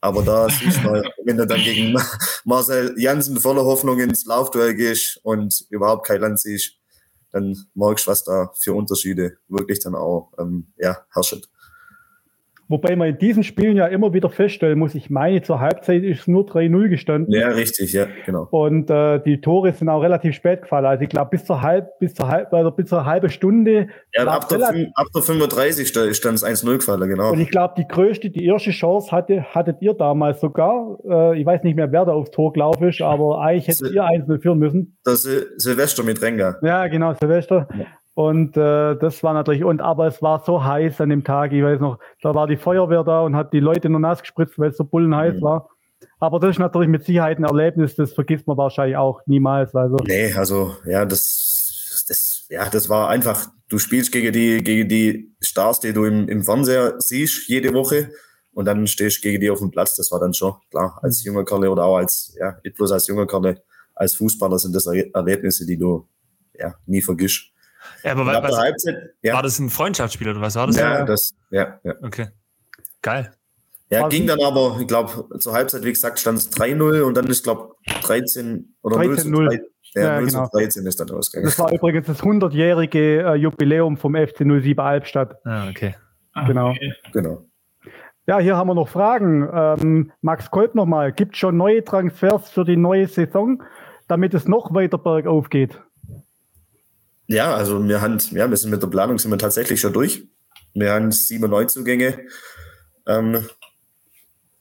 Aber da siehst du, wenn du dann gegen Marcel Janssen voller Hoffnung ins Laufduell gehst und überhaupt kein Land siehst, dann merkst du, was da für Unterschiede wirklich dann auch ähm, ja, herrschen. Wobei man in diesen Spielen ja immer wieder feststellen muss, ich meine, zur Halbzeit ist es nur 3-0 gestanden. Ja, richtig, ja, genau. Und äh, die Tore sind auch relativ spät gefallen. Also ich glaube, bis zur halb, bis zur halb, also bis zur halbe Stunde. Ja, ab der, ab der 35 stand es 1-0 gefallen, genau. Und ich glaube, die größte, die erste Chance hatte, hattet ihr damals sogar. Äh, ich weiß nicht mehr, wer da aufs Tor gelaufen ist, aber eigentlich hättet ihr 1-0 führen müssen. Das Sil Silvester mit Renga. Ja, genau, Silvester. Ja. Und äh, das war natürlich, und aber es war so heiß an dem Tag, ich weiß noch, da war die Feuerwehr da und hat die Leute nur nass gespritzt, weil es so bullenheiß mhm. war. Aber das ist natürlich mit Sicherheit ein Erlebnis, das vergisst man wahrscheinlich auch niemals. Also. Nee, also ja, das, das, ja, das war einfach, du spielst gegen die, gegen die Stars, die du im, im Fernseher siehst, jede Woche. Und dann stehst du gegen die auf dem Platz. Das war dann schon, klar, als junger Kerle oder auch als, ja, nicht bloß als junger Kerle, als Fußballer sind das Erlebnisse, die du ja nie vergisst. Ja, aber was, was, Halbzeit, ja. war das ein Freundschaftsspiel oder was war das? Ja, das, ja, ja. Okay. Geil. Ja, war ging dann aber, ich glaube, zur Halbzeit, wie gesagt, stand es 3-0 und dann ist, glaube ich, 13 oder 13 0 zu 3, ja, ja, 0 genau. 13 ist dann ausgegangen. Das war übrigens das 100-jährige äh, Jubiläum vom FC 07 Albstadt. Ah, okay. Genau. Okay. Genau. Ja, hier haben wir noch Fragen. Ähm, Max Kolb nochmal. Gibt es schon neue Transfers für die neue Saison, damit es noch weiter bergauf geht? Ja, also wir haben, ja, wir sind mit der Planung sind wir tatsächlich schon durch. Wir haben sieben Neuzugänge. Ähm,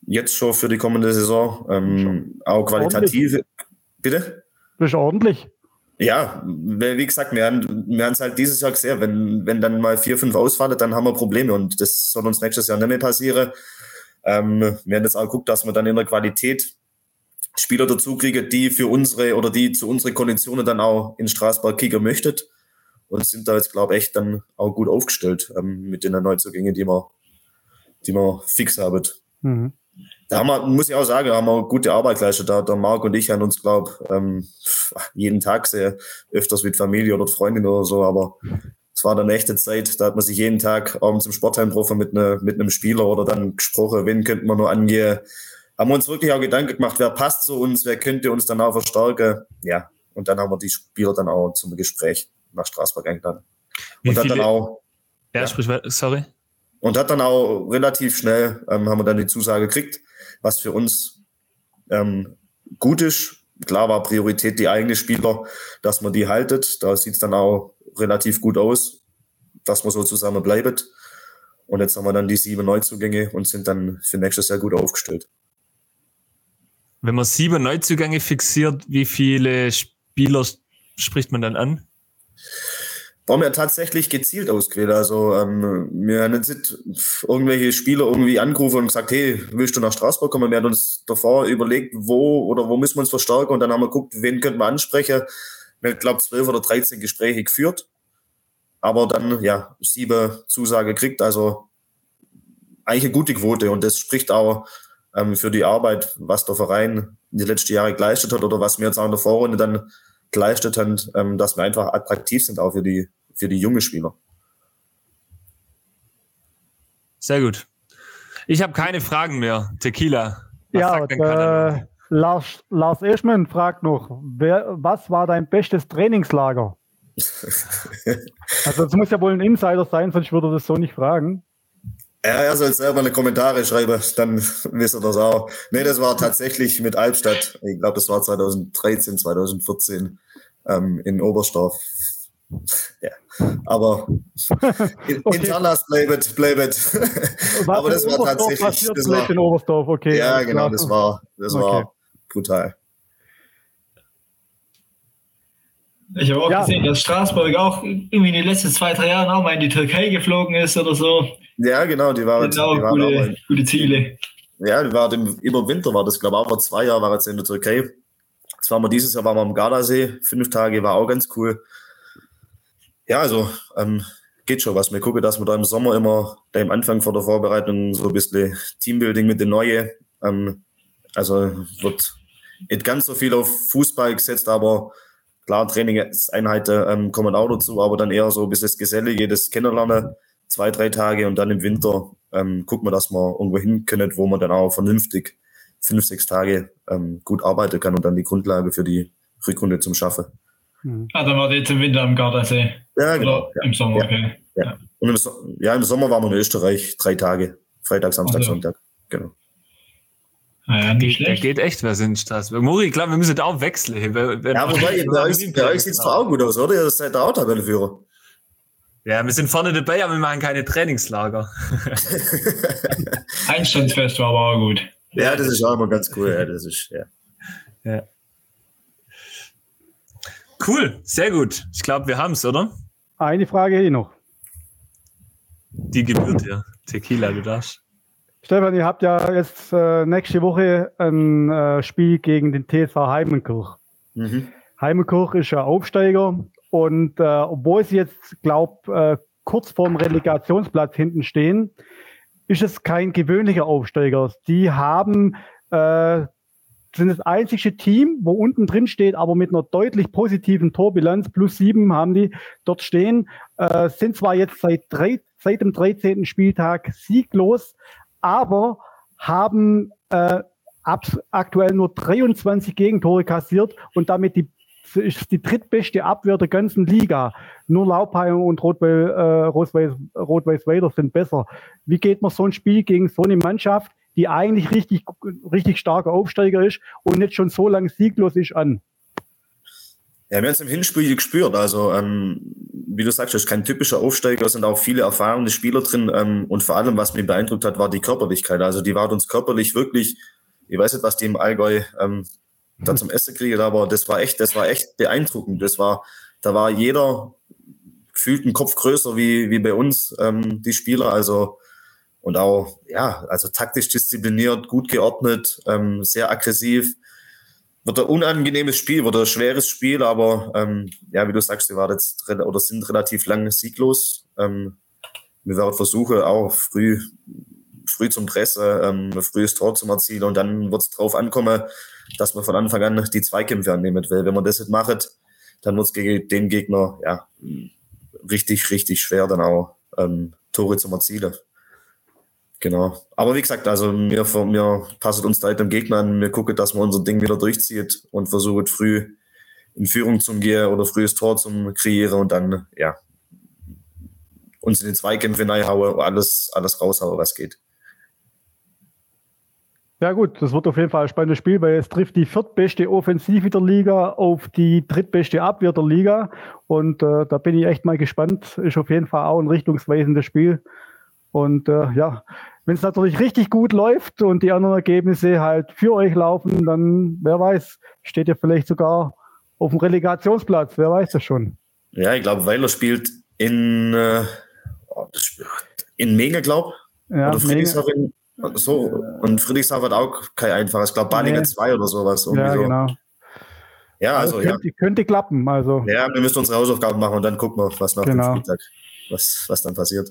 jetzt schon für die kommende Saison. Ähm, auch qualitative. Bitte? Das ist ordentlich. Ja, wie gesagt, wir haben, wir haben es halt dieses Jahr gesehen. Wenn, wenn dann mal vier, fünf ausfallen, dann haben wir Probleme und das soll uns nächstes Jahr nicht mehr passieren. Ähm, wir haben jetzt auch geguckt, dass wir dann in der Qualität Spieler dazu kriegen, die für unsere oder die zu unseren Konditionen dann auch in Straßburg kicken möchten und sind da jetzt, glaube ich, echt dann auch gut aufgestellt ähm, mit den Neuzugängen, die wir, die wir fix haben. Mhm. Da haben wir, muss ich auch sagen, haben wir gute Arbeit geleistet. Da, der Marc und ich haben uns, glaube ähm, jeden Tag sehr öfters mit Familie oder Freundin oder so, aber es war dann eine echte Zeit. Da hat man sich jeden Tag abends im Sportheim getroffen mit, ne, mit einem Spieler oder dann gesprochen, wen könnten wir nur angehen. Haben wir uns wirklich auch Gedanken gemacht, wer passt zu uns, wer könnte uns dann auch verstärken. Ja, und dann haben wir die Spieler dann auch zum Gespräch nach Straßburg eingeladen. Wie und hat dann auch. Ja, ja, sprich, sorry. Und hat dann auch relativ schnell, ähm, haben wir dann die Zusage gekriegt, was für uns ähm, gut ist. Klar war Priorität die eigenen Spieler, dass man die haltet. Da sieht es dann auch relativ gut aus, dass man so zusammen bleibt. Und jetzt haben wir dann die sieben Neuzugänge und sind dann für nächstes Jahr gut aufgestellt. Wenn man sieben Neuzugänge fixiert, wie viele Spieler spricht man dann an? Warum ja tatsächlich gezielt ausgewählt. Also ähm, wir haben nicht irgendwelche Spieler irgendwie angerufen und gesagt, hey, willst du nach Straßburg kommen? Wir haben uns davor überlegt, wo oder wo müssen wir uns verstärken und dann haben wir geguckt, wen könnten wir ansprechen. Haben, glaube zwölf oder dreizehn Gespräche geführt, aber dann ja sieben Zusage gekriegt. Also eigentlich eine gute Quote und das spricht auch ähm, für die Arbeit, was der Verein in den letzten Jahren geleistet hat oder was wir jetzt auch in der Vorrunde dann haben, ähm, dass wir einfach attraktiv sind, auch für die, für die junge Spieler. Sehr gut. Ich habe keine Fragen mehr. Tequila. Was ja, und, äh, Lars, Lars Eschmann fragt noch, wer, was war dein bestes Trainingslager? also das muss ja wohl ein Insider sein, sonst würde er das so nicht fragen. Ja, er soll selber eine Kommentare schreiben, dann wisst ihr das auch. Nee, das war tatsächlich mit Albstadt. Ich glaube, das war 2013, 2014 ähm, in Oberstdorf. Ja, aber in, okay. Internas bleibt, bleibt. aber das war tatsächlich. Das war, in Oberstdorf, okay. Ja, genau, das war, das okay. war brutal. Ich habe auch ja. gesehen, dass Straßburg auch irgendwie in den letzten zwei, drei Jahren auch mal in die Türkei geflogen ist oder so. Ja, genau, die waren, genau, die waren gute, auch gute Ziele. Ja, die war im, über Winter war das, glaube ich, auch vor zwei Jahren war jetzt in der Türkei. Jetzt waren wir dieses Jahr waren wir am Gardasee, fünf Tage, war auch ganz cool. Ja, also ähm, geht schon was. Wir gucken, dass wir da im Sommer immer da im Anfang vor der Vorbereitung so ein bisschen Teambuilding mit den Neuen. Ähm, also wird nicht ganz so viel auf Fußball gesetzt, aber Klar, Trainingseinheiten ähm, kommen auch dazu, aber dann eher so ein bisschen das Gesellige, das Kennenlernen, zwei, drei Tage und dann im Winter ähm, gucken wir, dass wir irgendwo hin können, wo man dann auch vernünftig fünf, sechs Tage ähm, gut arbeiten kann und dann die Grundlage für die Rückrunde zum Schaffen. Mhm. Ah, dann war jetzt im Winter am Gardasee. Ja, genau. Ja. Im Sommer, ja. okay. Ja. Und im, so ja, im Sommer waren wir in Österreich drei Tage. Freitag, Samstag, also. Sonntag. Genau. Naja, nicht geht, geht echt was in Straßburg. Muri, klar, wir müssen da auch wechseln. Wenn, ja, wobei, bei euch, bei euch sieht es auch gut aus, oder? Ihr seid der Tabellenführer. Ja, wir sind vorne dabei, aber wir machen keine Trainingslager. Einstandsfest war aber auch gut. Ja, das ist auch immer ganz cool. Ja, das ist, ja. ja. Cool, sehr gut. Ich glaube, wir haben es, oder? Eine Frage hätte ich noch. Die gebührt dir. Tequila, du darfst. Stefan, ihr habt ja jetzt äh, nächste Woche ein äh, Spiel gegen den TSV Heimenkirch. Mhm. Heimenkirch ist ein Aufsteiger und äh, obwohl sie jetzt, glaube äh, kurz vorm Relegationsplatz hinten stehen, ist es kein gewöhnlicher Aufsteiger. Die haben äh, sind das einzige Team, wo unten drin steht, aber mit einer deutlich positiven Torbilanz, plus sieben haben die dort stehen, äh, sind zwar jetzt seit, drei, seit dem 13. Spieltag sieglos, aber haben äh, aktuell nur 23 Gegentore kassiert und damit die ist die drittbeste Abwehr der ganzen Liga. Nur Laubheim und Rot-Weiß äh, Rot Rot sind besser. Wie geht man so ein Spiel gegen so eine Mannschaft, die eigentlich richtig, richtig starker Aufsteiger ist und nicht schon so lange sieglos ist, an? Ja, wir haben es im Hinspiel gespürt. Also, ähm, wie du sagst, es ist kein typischer Aufsteiger, es sind auch viele erfahrene Spieler drin. Ähm, und vor allem, was mich beeindruckt hat, war die Körperlichkeit. Also, die war uns körperlich wirklich, ich weiß nicht, was die im Allgäu ähm, da zum Essen kriegen, aber das war echt, das war echt beeindruckend. Das war, da war jeder gefühlt einen Kopf größer wie, wie bei uns, ähm, die Spieler. Also, und auch, ja, also taktisch diszipliniert, gut geordnet, ähm, sehr aggressiv. Wird ein unangenehmes Spiel, wird ein schweres Spiel, aber ähm, ja, wie du sagst, die waren jetzt oder sind relativ lang sieglos. Ähm, wir werden versuchen, auch früh, früh zum Presse, ähm, frühes Tor zu erzielen und dann wird es drauf ankommen, dass man von Anfang an die Zweikämpfe annehmen will. Wenn man das nicht macht, dann wird es gegen den Gegner ja richtig, richtig schwer, dann auch ähm, Tore zu erzielen. Genau. Aber wie gesagt, also wir, wir passen uns da dem Gegner an, wir gucken, dass man unser Ding wieder durchzieht und versuchen früh in Führung zu gehen oder frühes Tor zu kreieren und dann, ja, uns in die Zweikämpfe reinhauen, alles, alles raushauen, was geht. Ja gut, das wird auf jeden Fall ein spannendes Spiel, weil es trifft die viertbeste Offensive der Liga auf die drittbeste Abwehr der Liga. Und äh, da bin ich echt mal gespannt. Ist auf jeden Fall auch ein richtungsweisendes Spiel. Und äh, ja, wenn es natürlich richtig gut läuft und die anderen Ergebnisse halt für euch laufen, dann, wer weiß, steht ihr vielleicht sogar auf dem Relegationsplatz. Wer weiß das schon. Ja, ich glaube, Weiler spielt in, äh, oh, in Mega, glaube ich. Ja, Oder Friedrichshafen so, und Friedrichshafen hat auch kein einfaches. Ich glaube, Balingen nee. 2 oder sowas. Ja, so. genau. Ja, also, also könnte, ja. könnte klappen. Also. Ja, wir müssen unsere Hausaufgaben machen und dann gucken wir, was nach genau. dem Spieltag, was, was dann passiert.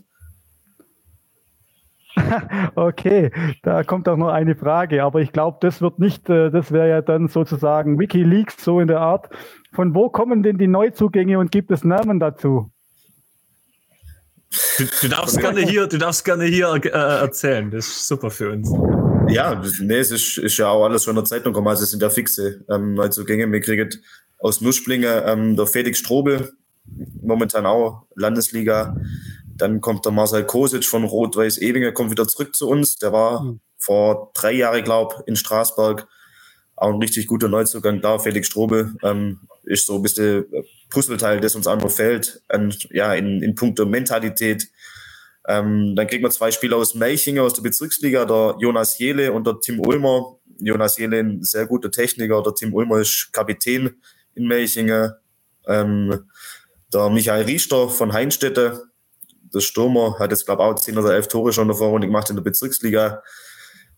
okay, da kommt auch noch eine Frage, aber ich glaube, das wird nicht, äh, das wäre ja dann sozusagen Wikileaks so in der Art. Von wo kommen denn die Neuzugänge und gibt es Namen dazu? Du, du, darfst gerne hier, du darfst gerne hier äh, erzählen. Das ist super für uns. Ja, nee, es ist, ist ja auch alles von der Zeitung gekommen. Also es sind ja fixe ähm, Neuzugänge. Wir kriegen aus Nusssplinge ähm, der Felix Strobel, momentan auch Landesliga. Dann kommt der Marcel Kosic von Rot-Weiß Ewinger, kommt wieder zurück zu uns. Der war mhm. vor drei Jahren, glaube ich, in Straßburg. Auch ein richtig guter Neuzugang da. Felix Strobel ähm, ist so ein bisschen Puzzleteil, das uns auch noch fehlt, an, ja, in, in puncto Mentalität. Ähm, dann kriegt man zwei Spieler aus Melchinger, aus der Bezirksliga, der Jonas Jele und der Tim Ulmer. Jonas Jele ein sehr guter Techniker, der Tim Ulmer ist Kapitän in Melchinger. Ähm, der Michael Riester von Heinstädte, der Stürmer, hat jetzt, glaube ich, auch 10 oder 11 Tore schon in der Vorrunde gemacht in der Bezirksliga.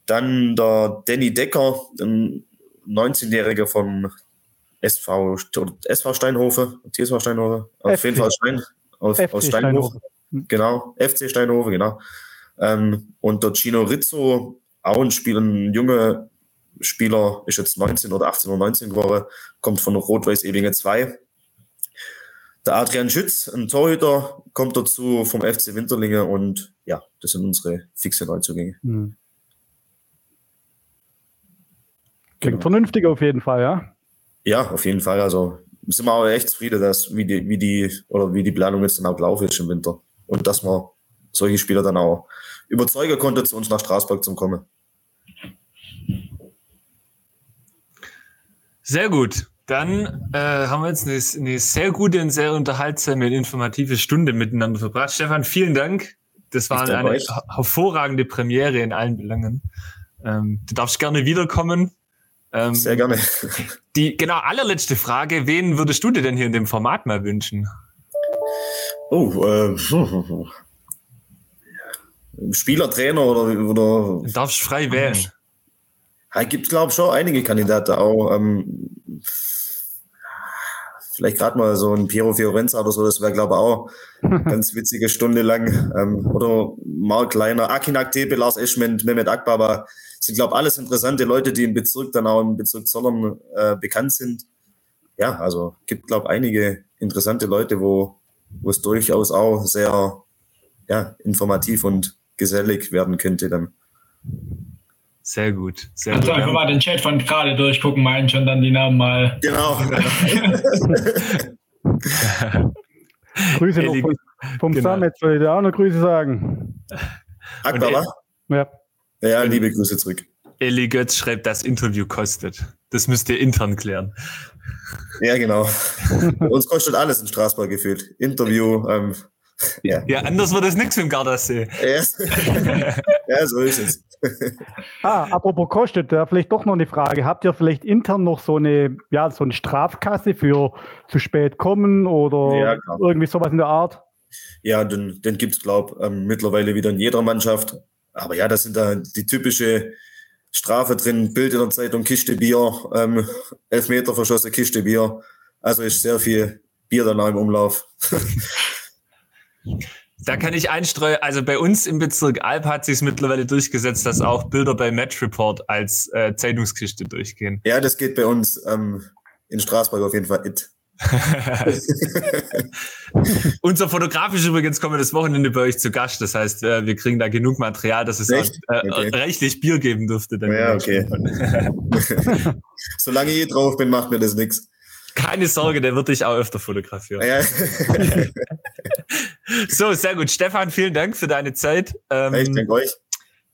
Dann der Danny Decker, ein 19-Jähriger vom SV, SV Steinhofe, TSV Steinhofe, auf jeden Fall Stein, aus, aus Steinhofe. Steinhofe. Genau, FC Steinhofe, genau. Ähm, und der Gino Rizzo, auch ein Spieler, ein junger Spieler, ist jetzt 19 oder 18 oder 19 geworden, kommt von Rot-Weiß Evinge 2. Der Adrian Schütz, ein Torhüter, kommt dazu vom FC Winterlinge und ja, das sind unsere fixe Neuzugänge. Hm. Klingt genau. vernünftig auf jeden Fall, ja. Ja, auf jeden Fall. Also sind wir auch echt zufrieden, dass wie die, wie die, oder wie die Planung jetzt dann auch gelaufen ist im Winter. Und dass man solche Spieler dann auch überzeugen konnte, zu uns nach Straßburg zu kommen. Sehr gut. Dann äh, haben wir jetzt eine, eine, sehr gute und sehr unterhaltsame und informative Stunde miteinander verbracht. Stefan, vielen Dank. Das war eine euch. hervorragende Premiere in allen Belangen. Ähm, du darfst gerne wiederkommen. Ähm, Sehr gerne. Die genau allerletzte Frage: Wen würdest du dir denn hier in dem Format mal wünschen? Oh, äh, Spieler, Trainer oder, oder. Du darfst frei wählen. Da gibt es, glaube ich, schon einige Kandidaten auch. Ähm, vielleicht gerade mal so ein Piero Fiorenza oder so, das wäre, glaube ich, auch ganz witzige Stunde lang. Ähm, oder Mark Leiner, Akinak Tepe, Lars Eschment, Mehmet Akbaba sind, glaube ich, alles interessante Leute, die im Bezirk, dann auch im Bezirk Zollern äh, bekannt sind. Ja, also gibt, glaube ich, einige interessante Leute, wo, wo es durchaus auch sehr ja, informativ und gesellig werden könnte dann. Sehr gut. Sehr also gut. einfach mal den Chat von gerade durchgucken, meinen schon dann die Namen mal. Genau. Grüße noch vom, vom genau. Summit, soll ich dir auch noch Grüße sagen. Akbar, ja. Ja, liebe Grüße zurück. Eli Götz schreibt, das Interview kostet. Das müsst ihr intern klären. Ja, genau. Uns kostet alles in Straßburg gefühlt. Interview. Ähm, ja. ja, anders wird es nichts dem Gardasee. Ja. ja, so ist es. ah, apropos kostet, da vielleicht doch noch eine Frage. Habt ihr vielleicht intern noch so eine, ja, so eine Strafkasse für zu spät kommen oder ja, irgendwie sowas in der Art? Ja, den, den gibt es, glaube ich, ähm, mittlerweile wieder in jeder Mannschaft. Aber ja, das sind da die typische Strafe drin, Bild in der Zeitung, Kiste Bier, ähm, Elfmeter verschossen, Kiste Bier. Also ist sehr viel Bier danach im Umlauf. Da kann ich einstreuen, also bei uns im Bezirk Alp hat sich es mittlerweile durchgesetzt, dass auch Bilder bei Match Report als äh, Zeitungskiste durchgehen. Ja, das geht bei uns ähm, in Straßburg auf jeden Fall it. Unser Fotograf ist übrigens kommendes Wochenende bei euch zu Gast. Das heißt, äh, wir kriegen da genug Material, dass es auch, äh, okay. reichlich Bier geben dürfte. ja, okay. Solange ich drauf bin, macht mir das nichts. Keine Sorge, der wird dich auch öfter fotografieren. Ja. so, sehr gut. Stefan, vielen Dank für deine Zeit. Ähm, ich danke euch.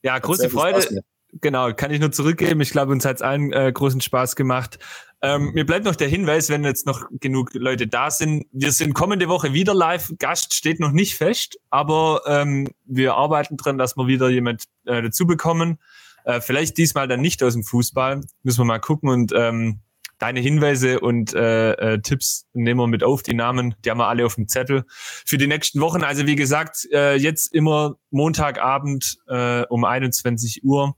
Ja, große Freude. Genau, kann ich nur zurückgeben. Ich glaube, uns hat es allen äh, großen Spaß gemacht. Ähm, mir bleibt noch der Hinweis, wenn jetzt noch genug Leute da sind. Wir sind kommende Woche wieder live. Gast steht noch nicht fest, aber ähm, wir arbeiten dran, dass wir wieder jemand äh, dazu bekommen. Äh, vielleicht diesmal dann nicht aus dem Fußball. Müssen wir mal gucken und ähm, deine Hinweise und äh, äh, Tipps nehmen wir mit auf. Die Namen, die haben wir alle auf dem Zettel für die nächsten Wochen. Also wie gesagt, äh, jetzt immer Montagabend äh, um 21 Uhr.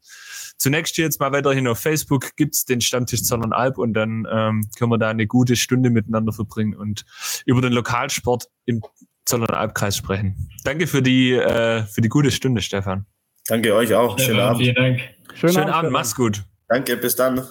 Zunächst jetzt mal weiterhin auf Facebook gibt's den Stammtisch Alp und dann ähm, können wir da eine gute Stunde miteinander verbringen und über den Lokalsport im Zollernalbkreis sprechen. Danke für die, äh, für die gute Stunde, Stefan. Danke euch auch. Schönen Abend. Vielen Dank. Schönen, Schönen Abend, Abend. mach's gut. Danke, bis dann.